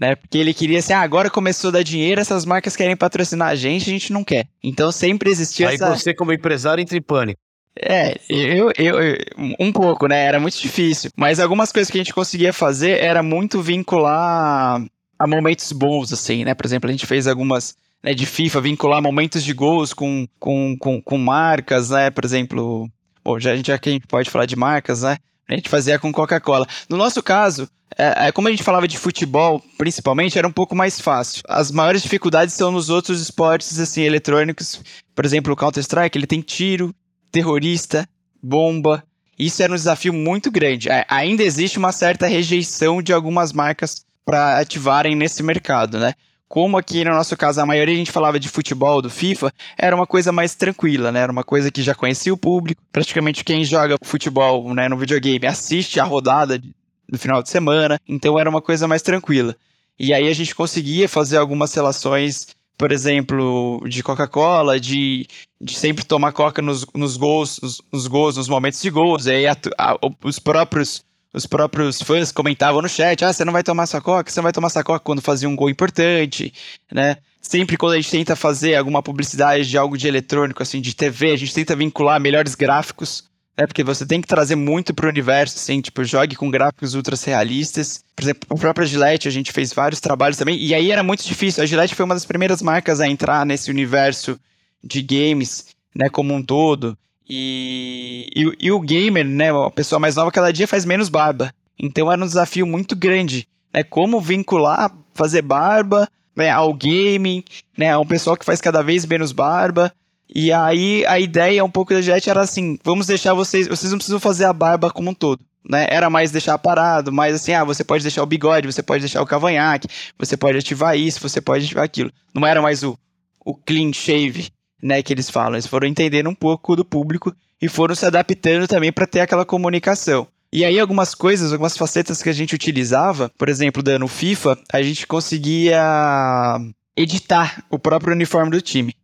né? Porque ele queria assim, ah, agora começou a dar dinheiro, essas marcas querem patrocinar a gente, a gente não quer. Então sempre existia Aí essa... você como empresário entra em pânico. É, eu, eu, eu, um pouco, né? Era muito difícil. Mas algumas coisas que a gente conseguia fazer era muito vincular a momentos bons, assim, né? Por exemplo, a gente fez algumas né, de FIFA, vincular momentos de gols com, com, com, com marcas, né? Por exemplo, bom, já, já que a gente pode falar de marcas, né? A gente fazia com Coca-Cola. No nosso caso, é, é, como a gente falava de futebol, principalmente, era um pouco mais fácil. As maiores dificuldades são nos outros esportes, assim, eletrônicos. Por exemplo, o Counter-Strike, ele tem tiro, terrorista, bomba. Isso era um desafio muito grande. Ainda existe uma certa rejeição de algumas marcas para ativarem nesse mercado, né? Como aqui no nosso caso a maioria a gente falava de futebol, do FIFA, era uma coisa mais tranquila, né? Era uma coisa que já conhecia o público. Praticamente quem joga futebol né, no videogame assiste a rodada no final de semana, então era uma coisa mais tranquila. E aí a gente conseguia fazer algumas relações por exemplo, de Coca-Cola, de, de sempre tomar Coca nos, nos gols, nos, nos gols, nos momentos de gols. E aí a, a, os próprios os próprios fãs comentavam no chat: ah, você não vai tomar sua Coca, você não vai tomar sua Coca quando fazia um gol importante, né? Sempre quando a gente tenta fazer alguma publicidade de algo de eletrônico, assim, de TV, a gente tenta vincular melhores gráficos é porque você tem que trazer muito pro universo, assim, tipo, jogue com gráficos ultra realistas. Por exemplo, a própria Gillette, a gente fez vários trabalhos também, e aí era muito difícil. A Gillette foi uma das primeiras marcas a entrar nesse universo de games, né, como um todo. E, e, e o gamer, né, a pessoa mais nova cada dia faz menos barba. Então era um desafio muito grande, né, como vincular, fazer barba, né, ao gaming, né, a um pessoal que faz cada vez menos barba. E aí a ideia um pouco da Jet era assim: vamos deixar vocês. Vocês não precisam fazer a barba como um todo. Né? Era mais deixar parado, mais assim, ah, você pode deixar o bigode, você pode deixar o cavanhaque, você pode ativar isso, você pode ativar aquilo. Não era mais o, o clean shave, né, que eles falam. Eles foram entendendo um pouco do público e foram se adaptando também para ter aquela comunicação. E aí algumas coisas, algumas facetas que a gente utilizava, por exemplo, no FIFA, a gente conseguia editar o próprio uniforme do time.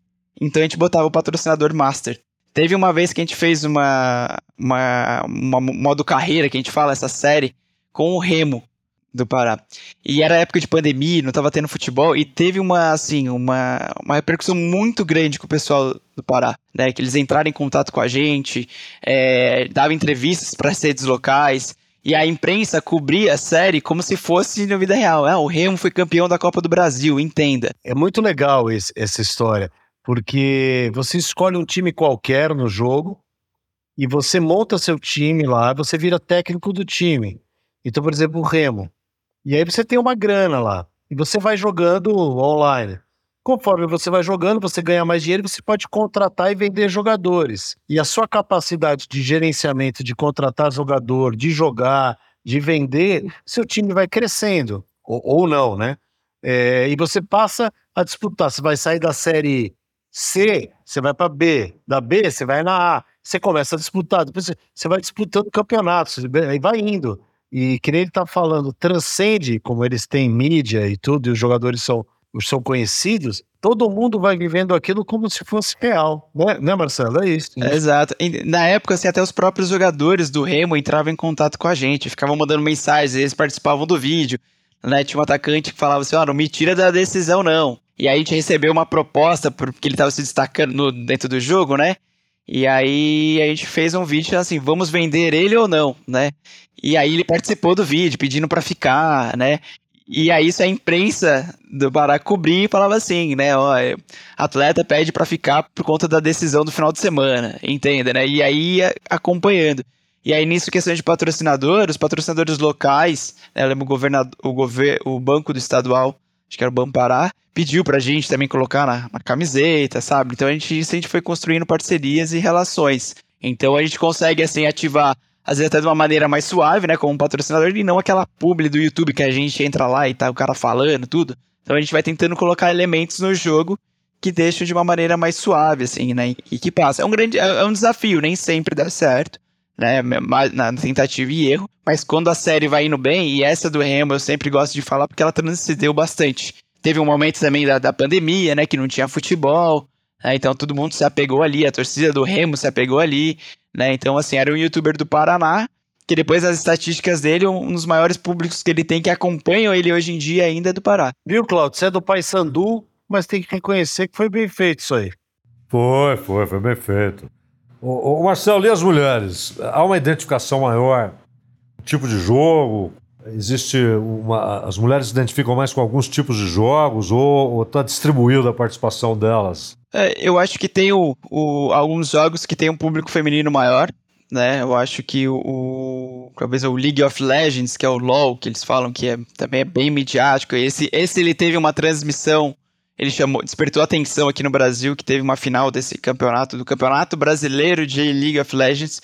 Então a gente botava o patrocinador master. Teve uma vez que a gente fez uma, uma, uma modo carreira, que a gente fala, essa série, com o Remo do Pará. E era época de pandemia, não estava tendo futebol, e teve uma, assim, uma, uma repercussão muito grande com o pessoal do Pará, né? Que eles entraram em contato com a gente, é, davam entrevistas para redes locais, e a imprensa cobria a série como se fosse na vida real. Ah, o Remo foi campeão da Copa do Brasil, entenda. É muito legal esse, essa história porque você escolhe um time qualquer no jogo e você monta seu time lá, você vira técnico do time. Então, por exemplo, o Remo. E aí você tem uma grana lá e você vai jogando online. Conforme você vai jogando, você ganha mais dinheiro, você pode contratar e vender jogadores. E a sua capacidade de gerenciamento, de contratar jogador, de jogar, de vender, seu time vai crescendo. Ou, ou não, né? É, e você passa a disputar. Você vai sair da série C, você vai para B. Da B, você vai na A. Você começa a disputar. Depois você vai disputando campeonatos. Aí vai indo. E que nem ele tá falando, transcende, como eles têm mídia e tudo, e os jogadores são, são conhecidos, todo mundo vai vivendo aquilo como se fosse real, né, né Marcelo? É isso. Né? Exato. Na época, assim, até os próprios jogadores do Remo entravam em contato com a gente, ficavam mandando mensagens, eles participavam do vídeo. Né? Tinha um atacante que falava assim: oh, não me tira da decisão, não. E aí a gente recebeu uma proposta, porque ele estava se destacando no, dentro do jogo, né? E aí a gente fez um vídeo assim, vamos vender ele ou não, né? E aí ele participou do vídeo, pedindo para ficar, né? E aí isso a imprensa do Pará cobria e falava assim, né? Ó, atleta pede para ficar por conta da decisão do final de semana, entende, né? E aí acompanhando. E aí nisso questão de patrocinador, os patrocinadores locais, né, o governador, o, gover, o banco do estadual acho que era o Bampará, pediu pra gente também colocar na, na camiseta, sabe? Então a gente, isso a gente foi construindo parcerias e relações. Então a gente consegue, assim, ativar, às vezes até de uma maneira mais suave, né? Como um patrocinador, e não aquela publi do YouTube que a gente entra lá e tá o cara falando, tudo. Então a gente vai tentando colocar elementos no jogo que deixam de uma maneira mais suave, assim, né? E que passa. É um grande. É, é um desafio, nem sempre dá certo né? Na tentativa e erro. Mas quando a série vai indo bem, e essa do Remo eu sempre gosto de falar porque ela transcendeu bastante. Teve um momento também da, da pandemia, né? Que não tinha futebol. Né, então todo mundo se apegou ali, a torcida do Remo se apegou ali. Né? Então, assim, era um youtuber do Paraná. Que depois as estatísticas dele, um dos maiores públicos que ele tem que acompanham ele hoje em dia ainda é do Pará. Viu, Claudio? Você é do Pai Sandu, mas tem que reconhecer que foi bem feito isso aí. Foi, foi, foi bem feito. O, Marcelo, e as mulheres? Há uma identificação maior? Tipo de jogo? Existe uma. As mulheres se identificam mais com alguns tipos de jogos ou está distribuída a participação delas? É, eu acho que tem o, o, alguns jogos que tem um público feminino maior, né? Eu acho que o, o, talvez o League of Legends, que é o LoL, que eles falam que é, também é bem midiático. Esse, esse ele teve uma transmissão ele chamou, despertou atenção aqui no Brasil que teve uma final desse campeonato, do Campeonato Brasileiro de League of Legends,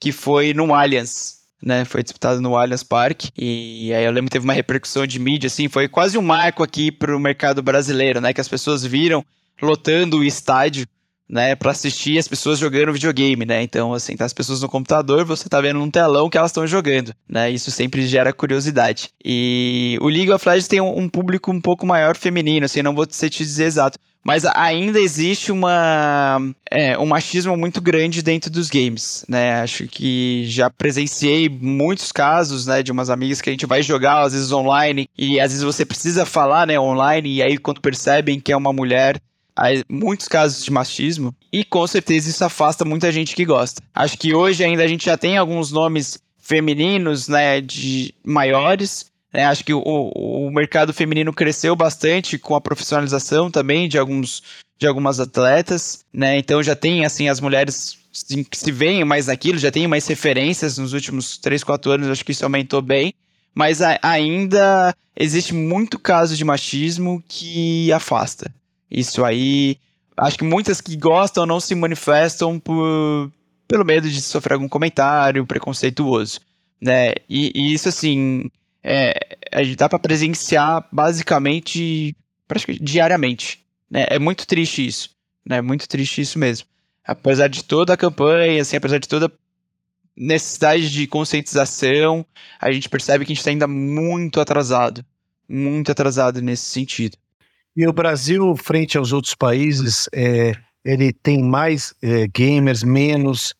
que foi no Allianz. Né, foi disputado no Allianz Parque e aí eu lembro que teve uma repercussão de mídia assim, foi quase um marco aqui para o mercado brasileiro, né, que as pessoas viram lotando o estádio né, para assistir as pessoas jogando videogame, né? Então, assim, tá as pessoas no computador, você tá vendo num telão que elas estão jogando, né? Isso sempre gera curiosidade. E o League of Legends tem um, público um pouco maior feminino, assim, não vou te dizer exato, mas ainda existe uma, é, um machismo muito grande dentro dos games, né? Acho que já presenciei muitos casos, né, de umas amigas que a gente vai jogar, às vezes online, e às vezes você precisa falar, né, online, e aí quando percebem que é uma mulher, Há muitos casos de machismo e com certeza isso afasta muita gente que gosta. Acho que hoje ainda a gente já tem alguns nomes femininos, né, de maiores. Né? Acho que o, o mercado feminino cresceu bastante com a profissionalização também de alguns de algumas atletas, né? Então já tem assim as mulheres que se veem mais naquilo, já tem mais referências nos últimos 3, 4 anos, acho que isso aumentou bem, mas ainda existe muito caso de machismo que afasta. Isso aí, acho que muitas que gostam não se manifestam por, pelo medo de sofrer algum comentário preconceituoso, né? E, e isso, assim, é, dá para presenciar basicamente, praticamente diariamente, né? É muito triste isso, né? É muito triste isso mesmo. Apesar de toda a campanha, assim, apesar de toda necessidade de conscientização, a gente percebe que a gente está ainda muito atrasado, muito atrasado nesse sentido. E o Brasil, frente aos outros países, é, ele tem mais é, gamers, menos.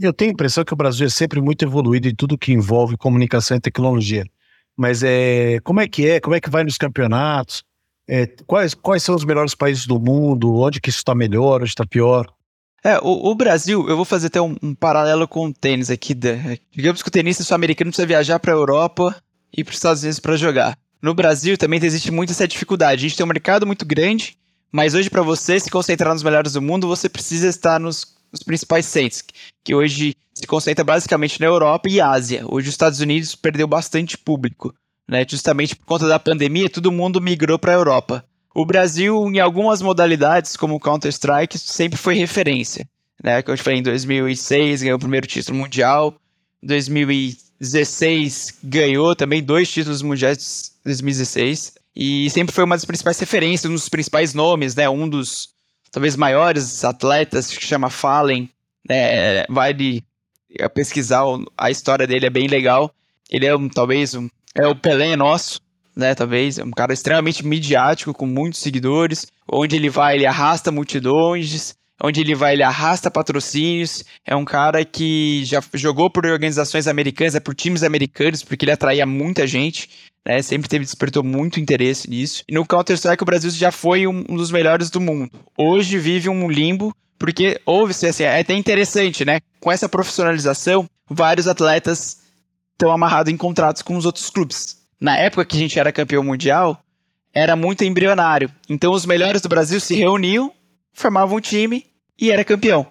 Eu tenho a impressão que o Brasil é sempre muito evoluído em tudo que envolve comunicação e tecnologia. Mas é, como é que é? Como é que vai nos campeonatos? É, quais, quais são os melhores países do mundo? Onde que isso está melhor, onde está pior? É, o, o, Brasil, eu vou fazer até um, um paralelo com o tênis aqui. Da, digamos que o tenista sul-americano precisa viajar para a Europa e para os Estados Unidos para jogar. No Brasil também existe muito essa dificuldade. A gente tem um mercado muito grande, mas hoje para você se concentrar nos melhores do mundo, você precisa estar nos, nos principais centros, que hoje se concentra basicamente na Europa e Ásia. Hoje os Estados Unidos perdeu bastante público, né? Justamente por conta da pandemia, todo mundo migrou para a Europa. O Brasil, em algumas modalidades, como Counter-Strike, sempre foi referência. Né? Como eu falei, em 2006 ganhou o primeiro título mundial, em 2016 ganhou também dois títulos mundiais 2016. E sempre foi uma das principais referências, um dos principais nomes, né? Um dos talvez maiores atletas que chama Fallen, né? Vale pesquisar a história dele, é bem legal. Ele é um, talvez um, é o Pelé nosso, né? Talvez é um cara extremamente midiático, com muitos seguidores. Onde ele vai, ele arrasta multidões. Onde ele vai, ele arrasta patrocínios. É um cara que já jogou por organizações americanas, é por times americanos, porque ele atraía muita gente né? Sempre teve, despertou muito interesse nisso. E no Counter-Strike o Brasil já foi um, um dos melhores do mundo. Hoje vive um limbo, porque houve-se, assim, é até interessante, né? Com essa profissionalização, vários atletas estão amarrados em contratos com os outros clubes. Na época que a gente era campeão mundial, era muito embrionário. Então os melhores do Brasil se reuniam, formavam um time e era campeão.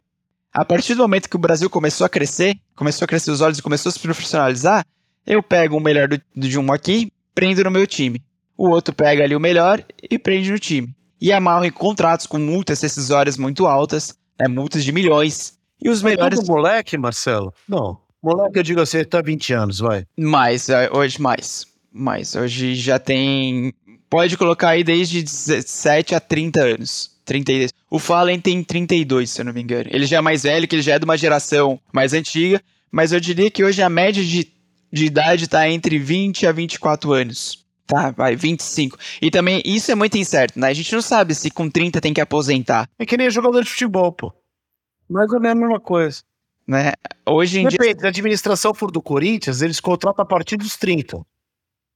A partir do momento que o Brasil começou a crescer, começou a crescer os olhos e começou a se profissionalizar, eu pego o melhor do, de um aqui, prendo no meu time. O outro pega ali o melhor e prende no time. E amarram em contratos com multas decisórias muito altas, né, multas de milhões. E os melhores. Todo moleque, Marcelo? Não. Moleque, eu digo assim, tá 20 anos, vai. Mais, é, hoje mais. Mais. Hoje já tem. Pode colocar aí desde 17 a 30 anos. 32. O Fallen tem 32, se eu não me engano. Ele já é mais velho, que ele já é de uma geração mais antiga. Mas eu diria que hoje a média de de idade está entre 20 a 24 anos. Tá, vai, 25. E também, isso é muito incerto, né? A gente não sabe se com 30 tem que aposentar. É que nem jogador de futebol, pô. Mais ou menos a mesma coisa. Né? Hoje em Depende, dia... a administração for do Corinthians, eles contratam a partir dos 30.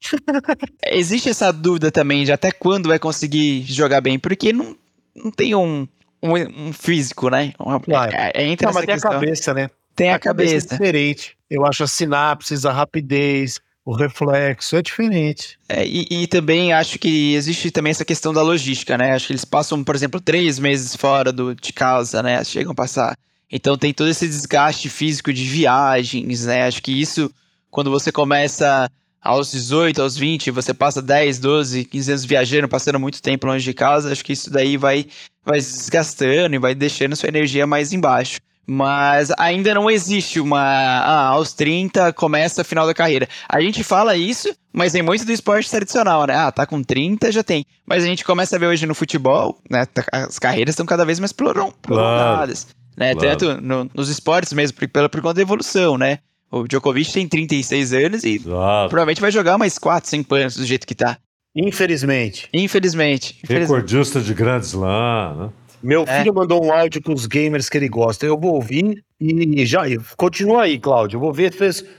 Existe essa dúvida também de até quando vai conseguir jogar bem, porque não, não tem um, um, um físico, né? Uma, é, é, entre não, mas tem a cabeça, né? Tem a, a cabeça. cabeça. É diferente. Eu acho as sinapses, a rapidez, o reflexo é diferente. É, e, e, também acho que existe também essa questão da logística, né? Acho que eles passam, por exemplo, três meses fora do, de casa, né? Chegam a passar. Então tem todo esse desgaste físico de viagens, né? Acho que isso, quando você começa aos 18, aos 20, você passa 10, 12, 15 anos viajando, passando muito tempo longe de casa, acho que isso daí vai, vai desgastando e vai deixando sua energia mais embaixo. mas ainda não existe uma. Ah, aos 30 começa a final da carreira. A gente fala isso, mas tem muito do esporte tradicional, né? Ah, tá com 30, já tem. Mas a gente começa a ver hoje no futebol, né? Tá, as carreiras estão cada vez mais prolongadas. Claro, né? Claro. Tanto no, nos esportes mesmo, por, por conta da evolução, né? O Djokovic tem 36 anos e Exato. provavelmente vai jogar mais 4, 5 anos do jeito que tá. Infelizmente. Infelizmente. infelizmente. Recordista de Grand Slam, né? Meu é. filho mandou um áudio com os gamers que ele gosta. Eu vou ouvir e já. Continua aí, Cláudio. Eu vou ver.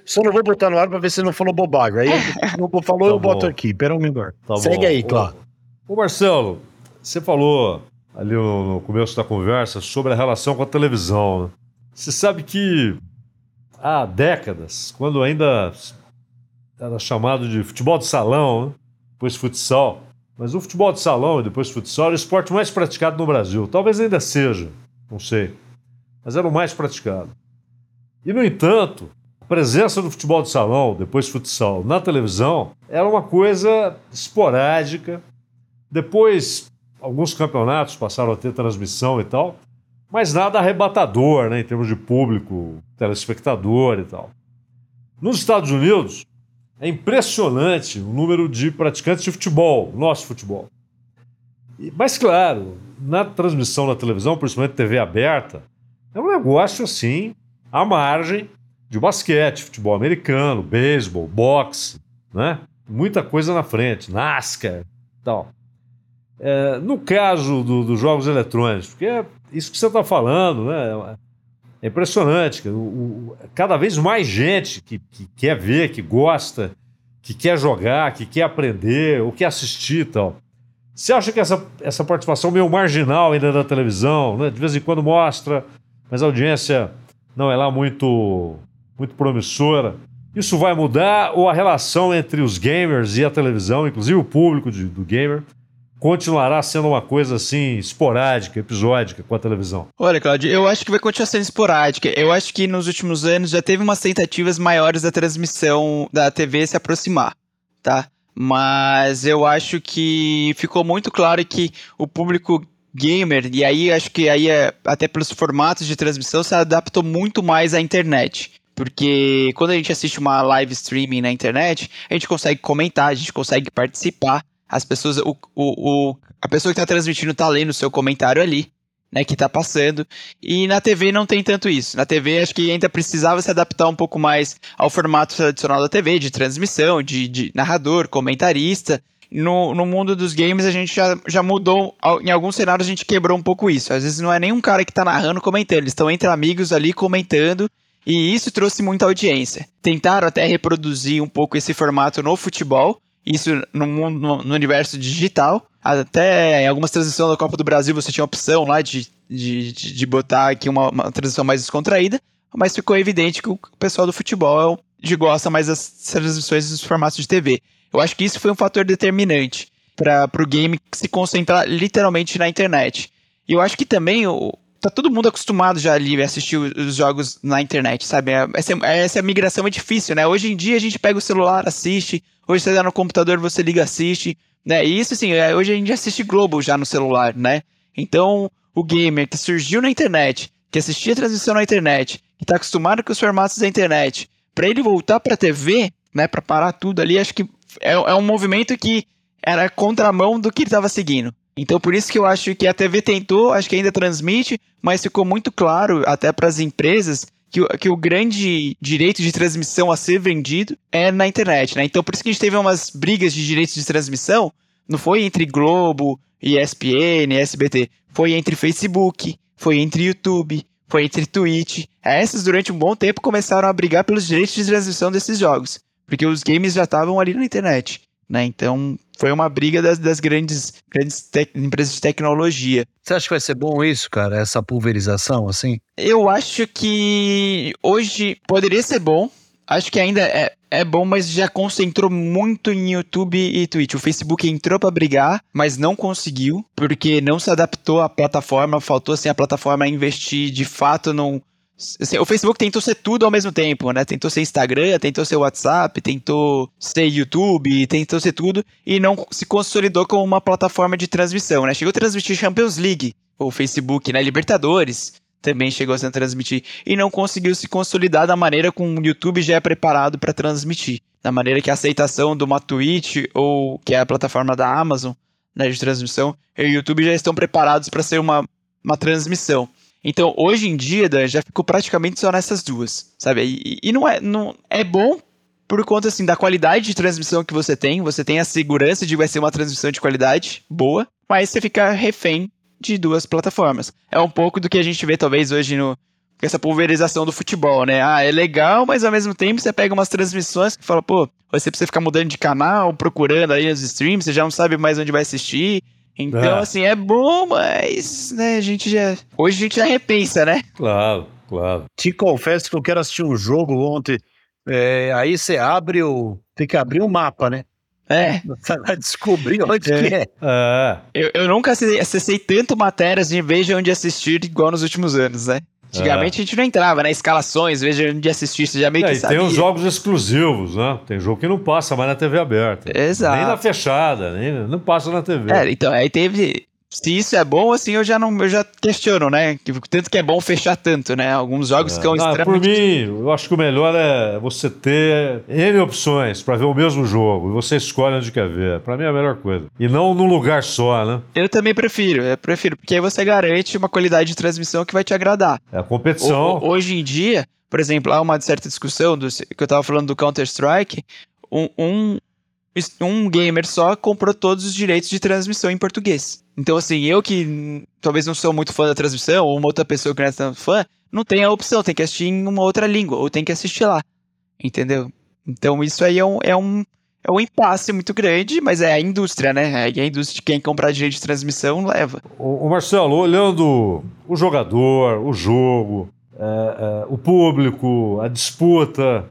Só não vou botar no ar pra ver se não falou bobagem. Aí não falou, tá eu boto aqui. Pera um minuto. Tá Segue bom. aí, Cláudio. Ô, Marcelo, você falou ali no, começo da conversa sobre a relação com a televisão. Né? Você sabe que há décadas, quando ainda era chamado de futebol de salão, né? depois futsal, mas o futebol de salão e depois futsal era o esporte mais praticado no Brasil. Talvez ainda seja, não sei. Mas era o mais praticado. E, no entanto, a presença do futebol de salão, depois futsal, na televisão, era uma coisa esporádica. Depois, alguns campeonatos passaram a ter transmissão e tal, mas nada arrebatador, né, em termos de público, telespectador e tal. Nos Estados Unidos, é impressionante o número de praticantes de futebol, nosso futebol. Mas, claro, na transmissão na televisão, principalmente TV aberta, é um negócio assim, à margem de basquete, futebol americano, beisebol, boxe, né? Muita coisa na frente, NASCAR tal. É, no caso do, dos jogos eletrônicos, porque é isso que você está falando, né? É impressionante. O, o, cada vez mais gente que, que, quer ver, que gosta, que quer jogar, que quer aprender, ou quer assistir e tal. Você acha que essa, essa participação meio marginal ainda da televisão, né? de vez em quando mostra, mas a audiência não é lá muito, muito promissora. Isso vai mudar ou a relação entre os gamers e a televisão, inclusive o público de, do gamer, continuará sendo uma coisa assim esporádica, episódica com a televisão? Olha, Claudio, eu acho que vai continuar sendo esporádica. Eu acho que nos últimos anos já teve umas tentativas maiores da transmissão da TV se aproximar, tá? Mas eu acho que ficou muito claro que o público gamer, e aí acho que aí é, até pelos formatos de transmissão, se adaptou muito mais à internet. Porque quando a gente assiste uma live streaming na internet, a gente consegue comentar, a gente consegue participar as pessoas, o, o, o a pessoa que está transmitindo está lendo o seu comentário ali, né, que está passando. E na TV não tem tanto isso. Na TV acho que ainda precisava se adaptar um pouco mais ao formato tradicional da TV, de transmissão, de, de narrador, comentarista. No, no mundo dos games a gente já, já mudou, em alguns cenários a gente quebrou um pouco isso. Às vezes não é nem um cara que está narrando comentando, eles estão entre amigos ali comentando. E isso trouxe muita audiência. Tentaram até reproduzir um pouco esse formato no futebol, isso no, mundo, no universo digital. Até em algumas transições da Copa do Brasil você tinha a opção lá de, de, de botar aqui uma, uma transição mais descontraída, mas ficou evidente que o pessoal do futebol de gosta mais das transmissões dos formatos de TV. Eu acho que isso foi um fator determinante para o game se concentrar literalmente na internet. E eu acho que também o, tá todo mundo acostumado já ali a assistir os jogos na internet, sabe? Essa, essa migração é difícil, né? Hoje em dia a gente pega o celular, assiste, Hoje você tá no computador, você liga, assiste, né? E isso, assim, é, hoje a gente assiste Globo já no celular, né? Então, o gamer que surgiu na internet, que assistia a transmissão na internet, que tá acostumado com os formatos da internet, para ele voltar pra TV, né, pra parar tudo ali, acho que é, é um movimento que era contramão do que ele tava seguindo. Então, por isso que eu acho que a TV tentou, acho que ainda transmite, mas ficou muito claro até para as empresas que, que o grande direito de transmissão a ser vendido é na internet, né? Então por isso que a gente teve umas brigas de direitos de transmissão, não foi entre Globo, ESPN, SBT, foi entre Facebook, foi entre YouTube, foi entre Twitch. Essas durante um bom tempo começaram a brigar pelos direitos de transmissão desses jogos, porque os games já estavam ali na internet. Né? Então, foi uma briga das, das grandes, grandes empresas de tecnologia. Você acha que vai ser bom isso, cara? Essa pulverização, assim? Eu acho que hoje poderia ser bom. Acho que ainda é, é bom, mas já concentrou muito em YouTube e Twitch. O Facebook entrou para brigar, mas não conseguiu, porque não se adaptou à plataforma. Faltou assim a plataforma investir de fato num, Assim, o Facebook tentou ser tudo ao mesmo tempo, né? Tentou ser Instagram, tentou ser WhatsApp, tentou ser YouTube, tentou ser tudo e não se consolidou como uma plataforma de transmissão, né? Chegou a transmitir Champions League, o Facebook, né? Libertadores, também chegou a transmitir e não conseguiu se consolidar da maneira como o YouTube já é preparado para transmitir. Da maneira que a aceitação de uma Twitch ou que é a plataforma da Amazon né, de transmissão e o YouTube já estão preparados para ser uma, uma transmissão. Então, hoje em dia, Dan, já ficou praticamente só nessas duas, sabe? E, e não, é, não é bom por conta assim da qualidade de transmissão que você tem, você tem a segurança de que vai ser uma transmissão de qualidade boa, mas você fica refém de duas plataformas. É um pouco do que a gente vê talvez hoje no essa pulverização do futebol, né? Ah, é legal, mas ao mesmo tempo você pega umas transmissões que fala, pô, você precisa ficar mudando de canal, procurando aí os streams, você já não sabe mais onde vai assistir. Então, é. assim, é bom, mas, né, a gente já. Hoje a gente já repensa, né? Claro, claro. Te confesso que eu quero assistir um jogo ontem. É, aí você abre o. Tem que abrir o um mapa, né? É. Vai descobrir onde é. que é. é. Eu, eu nunca acessei tanto matérias de veja onde assistir igual nos últimos anos, né? Antigamente é. a gente não entrava, né? Escalações, veja onde assistir, você já meio é, que sabia. tem os jogos exclusivos, né? Tem jogo que não passa mais na TV aberta. Exato. Nem na fechada, nem, não passa na TV. É, então, aí teve se isso é bom, assim, eu já não eu já questiono, né? Tanto que é bom fechar tanto, né? Alguns jogos é. que são extremamente... Por mim, eu acho que o melhor é você ter N opções para ver o mesmo jogo e você escolhe onde quer ver. Para mim é a melhor coisa. E não num lugar só, né? Eu também prefiro, eu prefiro, porque aí você garante uma qualidade de transmissão que vai te agradar. É a competição. O, hoje em dia, por exemplo, há uma certa discussão do, que eu tava falando do Counter-Strike, um, um um gamer só comprou todos os direitos de transmissão em português. Então, assim, eu que talvez não sou muito fã da transmissão, ou uma outra pessoa que não é tão fã, não tem a opção, tem que assistir em uma outra língua, ou tem que assistir lá. Entendeu? Então, isso aí é um, é um, é um impasse muito grande, mas é a indústria, né? É a indústria quem comprar direito de transmissão leva. O, o Marcelo, olhando o jogador, o jogo, é, é, o público, a disputa,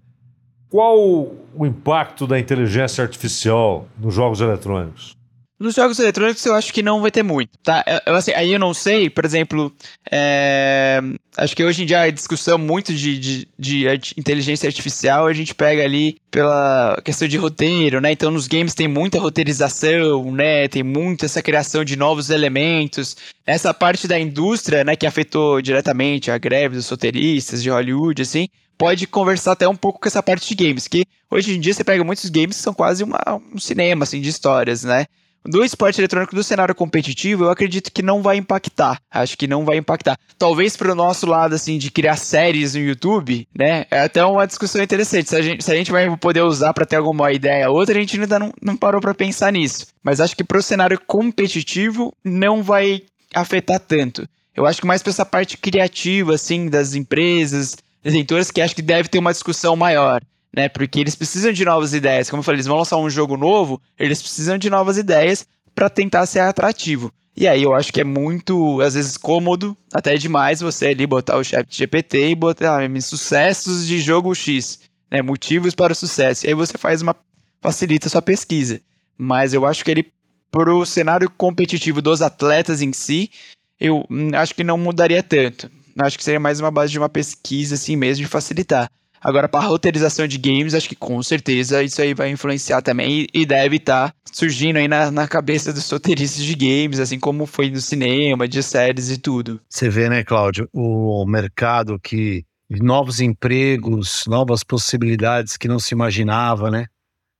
qual o impacto da inteligência artificial nos jogos eletrônicos? Nos jogos eletrônicos eu acho que não vai ter muito, tá? Eu, assim, aí eu não sei, por exemplo, é, acho que hoje em dia a discussão muito de, de, de, inteligência artificial a gente pega ali pela questão de roteiro, né? Então nos games tem muita roteirização, né? Tem muito essa criação de novos elementos. Essa parte da indústria, né, que afetou diretamente a greve dos roteiristas de Hollywood, assim, pode conversar até um pouco com essa parte de games, que hoje em dia você pega muitos games que são quase uma, um cinema, assim, de histórias, né? Do esporte eletrônico do cenário competitivo, eu acredito que não vai impactar. Acho que não vai impactar. Talvez para o nosso lado, assim, de criar séries no YouTube, né? É até uma discussão interessante. Se a gente, se a gente vai poder usar para ter alguma ideia outra, a gente ainda não, não parou para pensar nisso. Mas acho que para o cenário competitivo, não vai afetar tanto. Eu acho que mais para essa parte criativa, assim, das empresas, desentoras que acho que deve ter uma discussão maior, né? Porque eles precisam de novas ideias. Como eu falei, eles vão lançar um jogo novo, eles precisam de novas ideias para tentar ser atrativo. E aí eu acho que é muito, às vezes, cômodo, até demais, você ali botar o chat GPT e botar ah, sucessos de jogo X, né? Motivos para o sucesso. E aí você faz uma. facilita a sua pesquisa. Mas eu acho que ele, pro cenário competitivo dos atletas em si, eu hum, acho que não mudaria tanto. Acho que seria mais uma base de uma pesquisa, assim mesmo, de facilitar. Agora, para roteirização de games, acho que com certeza isso aí vai influenciar também e, deve estar tá surgindo aí na, na cabeça dos roteiristas de games, assim como foi no cinema, de séries e tudo. Você vê, né, Cláudio, o mercado que novos empregos, novas possibilidades que não se imaginava, né?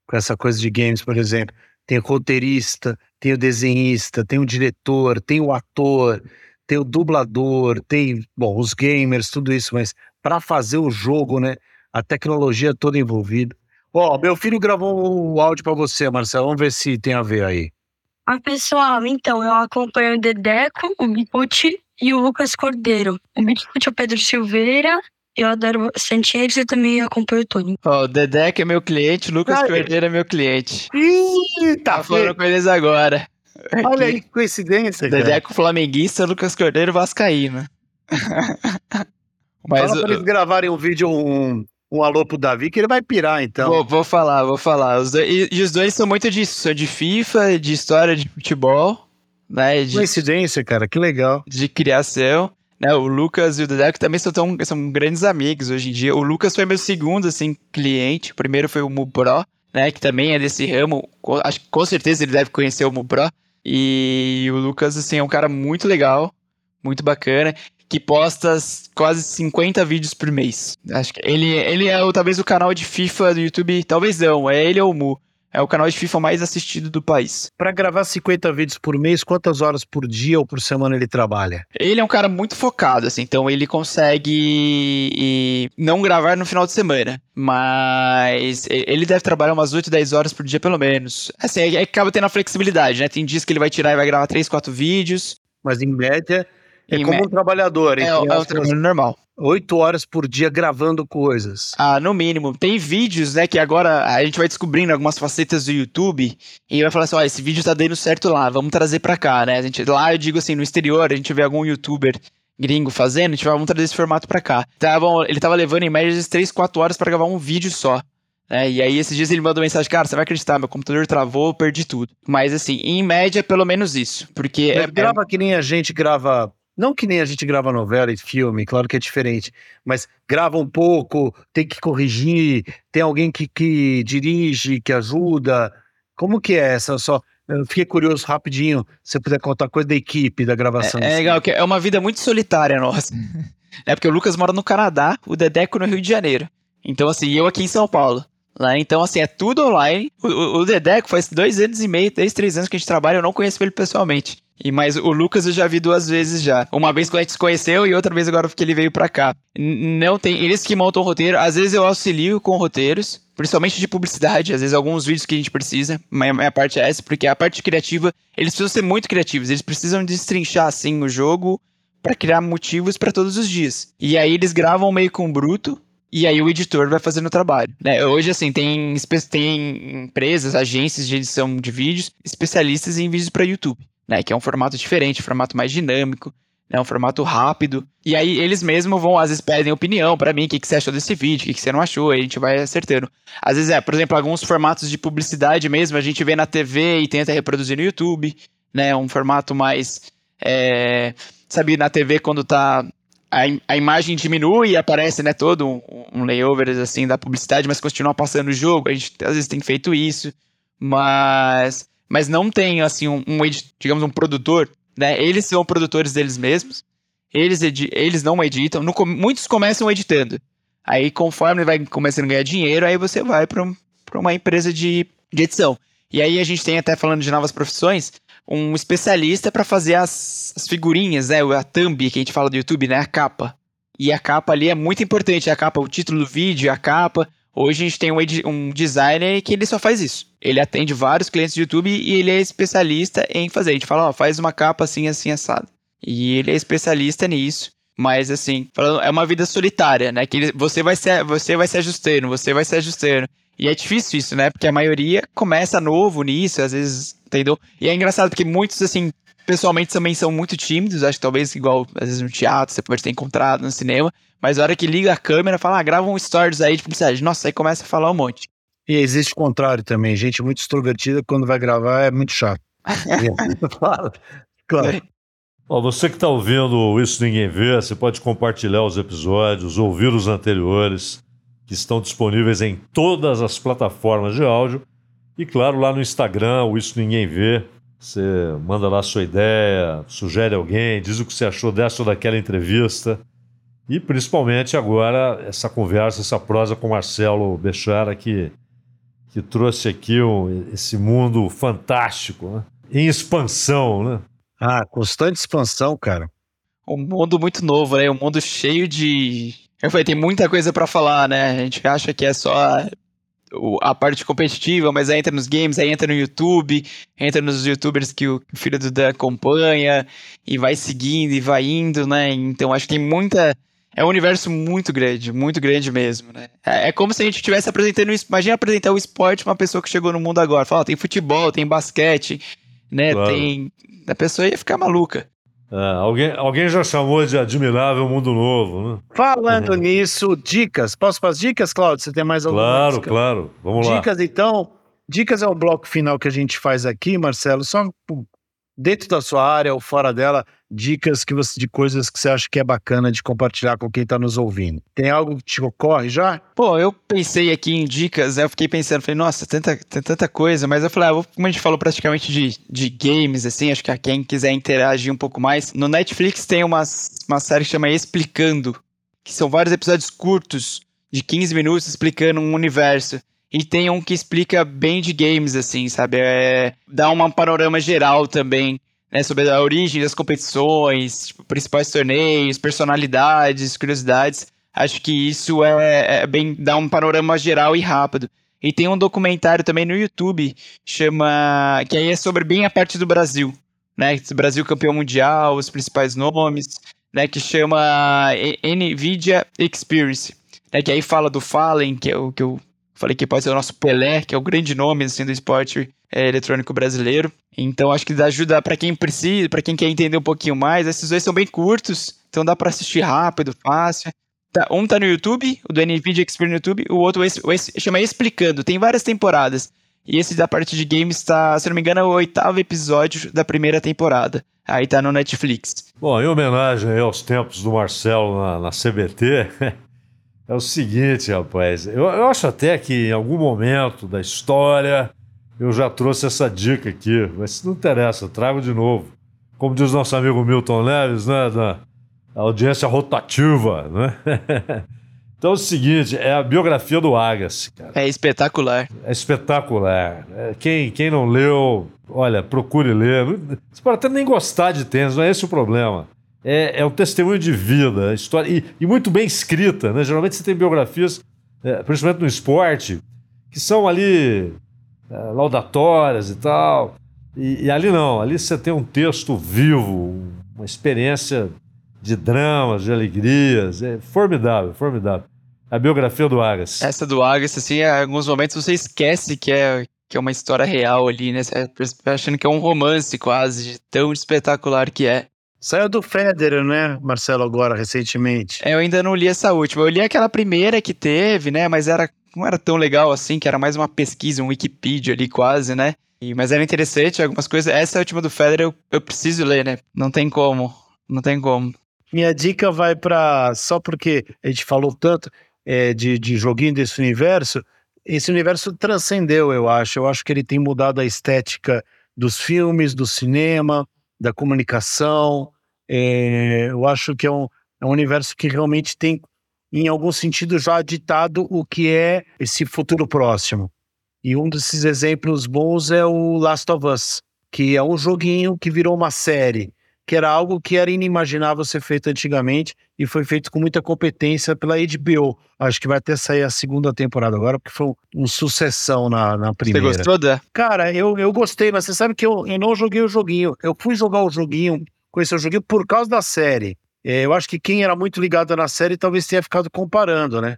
Com essa coisa de games, por exemplo. Tem o roteirista, tem o desenhista, tem o diretor, tem o ator, tem o dublador, tem, bom, os gamers, tudo isso, mas para fazer o jogo, né? A tecnologia toda envolvida. Ó, oh, meu filho gravou o áudio para você, Marcelo. Vamos ver se tem a ver aí. Ah, pessoal, então, eu acompanho o Dedeco, o Biput e o Lucas Cordeiro. O Biput é o Pedro Silveira. Eu adoro bastante eles e também acompanho o Tony. Ó, oh, o Dedeco é meu cliente, o Lucas Ai. Cordeiro é meu cliente. Ih, tá, tá falando com eles agora. Olha aí que coincidência. Dedeco flamenguista, Lucas Cordeiro vascaíno. Mas Fala pra eles gravarem um vídeo, um, um alô pro Davi, que ele vai pirar, então. Vou, vou falar, vou falar. Os dois, e, e, os dois são muito disso, são de FIFA, de história de futebol, né? De, Coincidência, cara, que legal. De criação. Né, o Lucas e o Dedeco também são, tão, são grandes amigos hoje em dia. O Lucas foi meu segundo, assim, cliente. O primeiro foi o MuPro, né? Que também é desse ramo. Acho que com certeza ele deve conhecer o MuPro. E o Lucas, assim, é um cara muito legal, muito bacana que posta quase 50 vídeos por mês. Acho que ele, ele é talvez o canal de FIFA do YouTube, talvez não, é ele ou o Mu. É o canal de FIFA mais assistido do país. Para gravar 50 vídeos por mês, quantas horas por dia ou por semana ele trabalha? Ele é um cara muito focado, assim, então ele consegue não gravar no final de semana, mas ele deve trabalhar umas 8, 10 horas por dia pelo menos. Assim, aí acaba tendo a flexibilidade, né? Tem dias que ele vai tirar e vai gravar 3, 4 vídeos. Mas em média, é como um trabalhador. É, é um trabalho normal oito horas por dia gravando coisas. Ah, no mínimo. Tem vídeos, né, que agora a gente vai descobrindo algumas facetas do YouTube e vai falar assim, ó, esse vídeo tá dando certo lá, vamos trazer pra cá, né? A gente, lá eu digo assim, no exterior, a gente vê algum youtuber gringo fazendo, a gente vai, vamos trazer esse formato pra cá. Tava, ele tava levando em média 3, 4 horas para gravar um vídeo só. É, e aí, esses dias ele mandou mensagem, cara, você vai acreditar, meu computador travou, perdi tudo. Mas, assim, em média, pelo menos isso. Porque. É, grava é... que nem a gente grava não que nem a gente grava novela e filme, claro que é diferente, mas grava um pouco, tem que corrigir, tem alguém que, que dirige, que ajuda. Como que é essa só? Eu fiquei curioso rapidinho, se você puder contar coisa da equipe da gravação. É, é legal, que é uma vida muito solitária nossa. é porque o Lucas mora no Canadá, o Dedeco no Rio de Janeiro. Então, assim, eu aqui em São Paulo. Lá, então, assim, é tudo online. O, o, o Dedeco faz dois anos e meio, três, três anos que a gente trabalha, eu não conheço ele pessoalmente. E mas o Lucas eu já vi duas vezes já. Uma vez que a gente se conheceu e outra vez agora porque ele veio para cá. Não tem, eles que montam o roteiro, às vezes eu auxilio com roteiros, principalmente de publicidade, às vezes alguns vídeos que a gente precisa. Mas a minha parte é essa, porque a parte criativa, eles precisam ser muito criativos, eles precisam destrinchar assim o jogo para criar motivos para todos os dias. E aí eles gravam meio com bruto, e aí o editor vai fazendo o trabalho. Né? Hoje, assim, tem, tem empresas, agências de edição de vídeos especialistas em vídeos para YouTube né? Que é um formato diferente, um formato mais dinâmico, né? Um formato rápido. E aí eles mesmos vão, às vezes, pedem opinião para mim, o que, que você achou desse vídeo, o que, que você não achou, aí a gente vai acertando. Às vezes é, por exemplo, alguns formatos de publicidade mesmo, a gente vê na TV e tenta reproduzir no YouTube, né? Um formato mais. É, sabe, na TV quando tá a, a, imagem diminui e aparece, né, todo um, um layover, assim, da publicidade, mas continua passando o jogo. A gente, às vezes, tem feito isso. Mas mas não tem, assim, um, um digamos, um produtor, né? Eles são produtores deles mesmos, eles, eles não editam, no, muitos começam editando. Aí, conforme vai começando a ganhar dinheiro, aí você vai para um, uma empresa de, de edição. E aí a gente tem, até falando de novas profissões, um especialista para fazer as, as, figurinhas, né? A thumb que a gente fala do YouTube, né? A capa. E a capa ali é muito importante. A capa, o título do vídeo, a capa. Hoje a gente tem um, um designer que ele só faz isso. Ele atende vários clientes do YouTube e ele é especialista em fazer. A gente fala, ó, faz uma capa assim, assim, assado. E ele é especialista nisso. Mas assim, é uma vida solitária, né? Que ele, você vai ser, você vai se ajustando, você vai se ajustando. E é difícil isso, né? Porque a maioria começa novo nisso, às vezes, entendeu? E é engraçado porque muitos, assim, pessoalmente também são muito tímidos, acho que talvez igual, às vezes no teatro, você pode ter encontrado no cinema, mas a hora que liga a câmera, fala, ah, grava um stories aí de publicidade. Nossa, aí começa a falar um monte. E existe o contrário também. Gente muito extrovertida, quando vai gravar, é muito chato. claro. claro. Bom, você que está ouvindo Isso Ninguém Vê, você pode compartilhar os episódios, ouvir os anteriores, que estão disponíveis em todas as plataformas de áudio. E claro, lá no Instagram, o Isso Ninguém Vê, você manda lá a sua ideia, sugere alguém, diz o que você achou dessa ou daquela entrevista. E principalmente agora essa conversa, essa prosa com Marcelo Bechara, que, que trouxe aqui um, esse mundo fantástico, né? em expansão, né? Ah, constante expansão, cara. Um mundo muito novo, né? Um mundo cheio de. Eu falei, tem muita coisa para falar, né? A gente acha que é só a parte competitiva, mas aí entra nos games, aí entra no YouTube, entra nos youtubers que o filho do Dan acompanha, e vai seguindo e vai indo, né? Então acho que tem muita é um universo muito grande, muito grande mesmo, né? É, é como se a gente estivesse apresentando. Imagina apresentar o esporte pra uma pessoa que chegou no mundo agora. Fala, tem futebol, tem basquete, né? Claro. Tem. A pessoa ia ficar maluca. É, alguém, alguém já chamou de admirável mundo novo, né? Falando uhum. nisso, dicas. Posso para as dicas, Claudio? Você tem mais alguma Claro, dica? claro. Vamos lá. Dicas, então. Dicas é o bloco final que a gente faz aqui, Marcelo. Só dentro da sua área ou fora dela, dicas que você, de coisas que você acha que é bacana de compartilhar com quem está nos ouvindo. Tem algo que te ocorre já? Pô, eu pensei aqui em dicas, né? eu fiquei pensando, falei, nossa, tanta, tem tanta coisa, mas eu falei, ah, como a gente falou praticamente de, de games, assim, acho que a quem quiser interagir um pouco mais, no Netflix tem umas uma série que chama Explicando, que são vários episódios curtos, de 15 minutos, explicando um universo. E tem um que explica bem de games, assim, sabe? É, dá um panorama geral também, né? Sobre a origem das competições, tipo, principais torneios, personalidades, curiosidades. Acho que isso é, é bem. dá um panorama geral e rápido. E tem um documentário também no YouTube, chama. que aí é sobre bem a parte do Brasil, né? Brasil campeão mundial, os principais nomes, né? Que chama NVIDIA Experience. Né, que aí fala do Fallen, que é o que eu falei que pode ser o nosso Pelé, que é o grande nome assim, do esporte é, eletrônico brasileiro. Então acho que dá ajuda para quem precisa, para quem quer entender um pouquinho mais. Esses dois são bem curtos, então dá para assistir rápido, fácil. Tá, um tá no YouTube, o do NVIDIA Experience no YouTube, o outro esse, esse, chama Explicando, tem várias temporadas. E esse da parte de games tá, se não me engano, é o oitavo episódio da primeira temporada. Aí tá no Netflix. Bom, em homenagem aos tempos do Marcelo na, na CBT, é o seguinte, rapaz. Eu, eu acho até que em algum momento da história eu já trouxe essa dica aqui, mas não interessa, trago de novo. Como diz nosso amigo Milton Neves, né? Da, a audiência rotativa, né? então é o seguinte, é a biografia do Agassi, cara. É espetacular. É espetacular. É, quem, quem não leu, olha, procure ler. Você pode até nem gostar de tênis, não é esse o problema. É, é um testemunho de vida, história, e, e, muito bem escrita, né? Geralmente você tem biografias, é, principalmente no esporte, que são ali laudatórias e tal. E, e ali não, ali você tem um texto vivo, uma experiência de dramas, de alegrias. É formidável, formidável. A biografia do Agassi. Essa do Agassi, assim, em alguns momentos você esquece que é, que é uma história real ali, né? Você tá achando que é um romance quase, de tão espetacular que é. Saiu do Federer, né, Marcelo, agora, recentemente. É, eu ainda não li essa última. Eu li aquela primeira que teve, né, mas era, não era tão legal assim, que era mais uma pesquisa, um Wikipedia ali quase, né? E, mas era interessante, algumas coisas. Essa última do Federer eu, eu preciso ler, né? Não tem como. Não tem como. Minha dica vai para só porque a gente falou tanto é, de, de joguinho desse universo, esse universo transcendeu, eu acho. Eu acho que ele tem mudado a estética dos filmes, do cinema, da comunicação. É, eu acho que é um, é um universo que realmente tem, em algum sentido, já ditado o que é esse futuro próximo. E um desses exemplos bons é o Last of Us, que é um joguinho que virou uma série que era algo que era inimaginável ser feito antigamente e foi feito com muita competência pela HBO. Acho que vai até sair a segunda temporada agora, porque foi um, sucessão na, na primeira. Você gostou, Dan? Cara, eu, eu gostei, mas você sabe que eu, eu não joguei o joguinho. Eu fui jogar o joguinho, conhecer o joguinho por causa da série. É, eu acho que quem era muito ligado na série talvez tenha ficado comparando, né?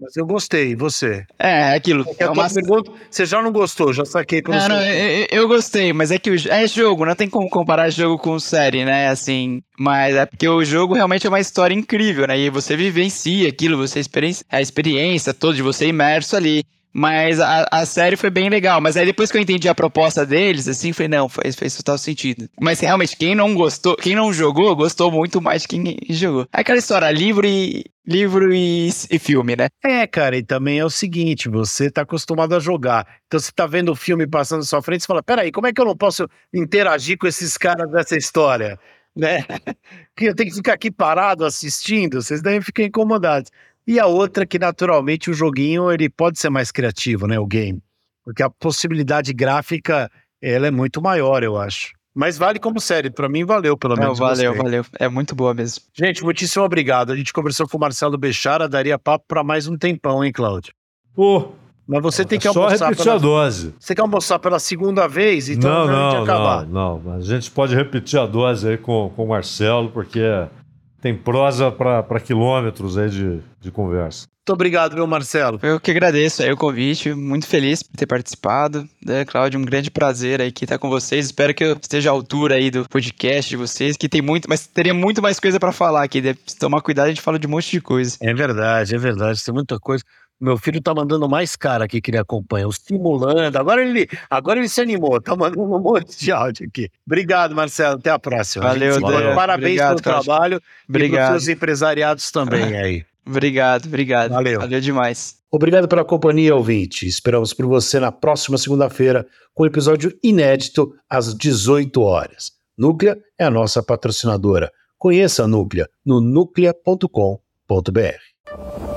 Mas eu gostei, você? É, é aquilo. É uma pergunta, você já não gostou, já saquei pelo não, não, eu, eu, gostei, mas é que o, é jogo, não tem como comparar jogo com série, né? Assim, mas é porque o jogo realmente é uma história incrível, né? E você vivencia aquilo, você experiência, a experiência toda de você imerso ali. Mas a, a série foi bem legal. Mas aí depois que eu entendi a proposta deles, assim, foi não, fez, total sentido. Mas realmente, quem não gostou, quem não jogou, gostou muito mais quem jogou. É aquela história, livro e. Livro e, e filme, né? É, cara, e também é o seguinte: você tá acostumado a jogar. Então você tá vendo o filme passando na sua frente, você fala: peraí, como é que eu não posso interagir com esses caras dessa história? Né? Que eu tenho que ficar aqui parado assistindo, vocês devem ficar incomodados. E a outra que naturalmente o joguinho ele pode ser mais criativo, né, o game, porque a possibilidade gráfica ela é muito maior, eu acho. Mas vale como série, para mim valeu, pelo menos. Não, valeu, gostei. valeu. É muito boa mesmo. Gente, muitíssimo obrigado. A gente conversou com o Marcelo Bechara, daria papo para mais um tempão, hein, Cláudio? Pô, mas você tem que é almoçar. Só repetir pela... a dose. Você quer almoçar pela segunda vez? Então não, não, acabar. não, não. A gente pode repetir a dose aí com, com o Marcelo, porque tem prosa para quilômetros aí de, de conversa. Muito obrigado, meu Marcelo. Eu que agradeço aí o convite, muito feliz por ter participado. Né, Cláudio, um grande prazer aí estar com vocês. Espero que eu esteja à altura aí do podcast de vocês, que tem muito, mas teria muito mais coisa para falar aqui. Deve tomar cuidado, a gente fala de um monte de coisa. É verdade, é verdade, tem muita coisa. Meu filho tá mandando mais cara aqui que ele acompanha, o Simulando. Agora ele, agora ele se animou, tá mandando um monte de áudio aqui. Obrigado, Marcelo. Até a próxima. Valeu, a Parabéns obrigado, pelo trabalho obrigado. e seus empresariados também aí. Obrigado, obrigado. Valeu. Valeu demais. Obrigado pela companhia, ouvinte. Esperamos por você na próxima segunda-feira com um episódio inédito às 18 horas. Núclea é a nossa patrocinadora. Conheça a Núclea no núclea.com.br.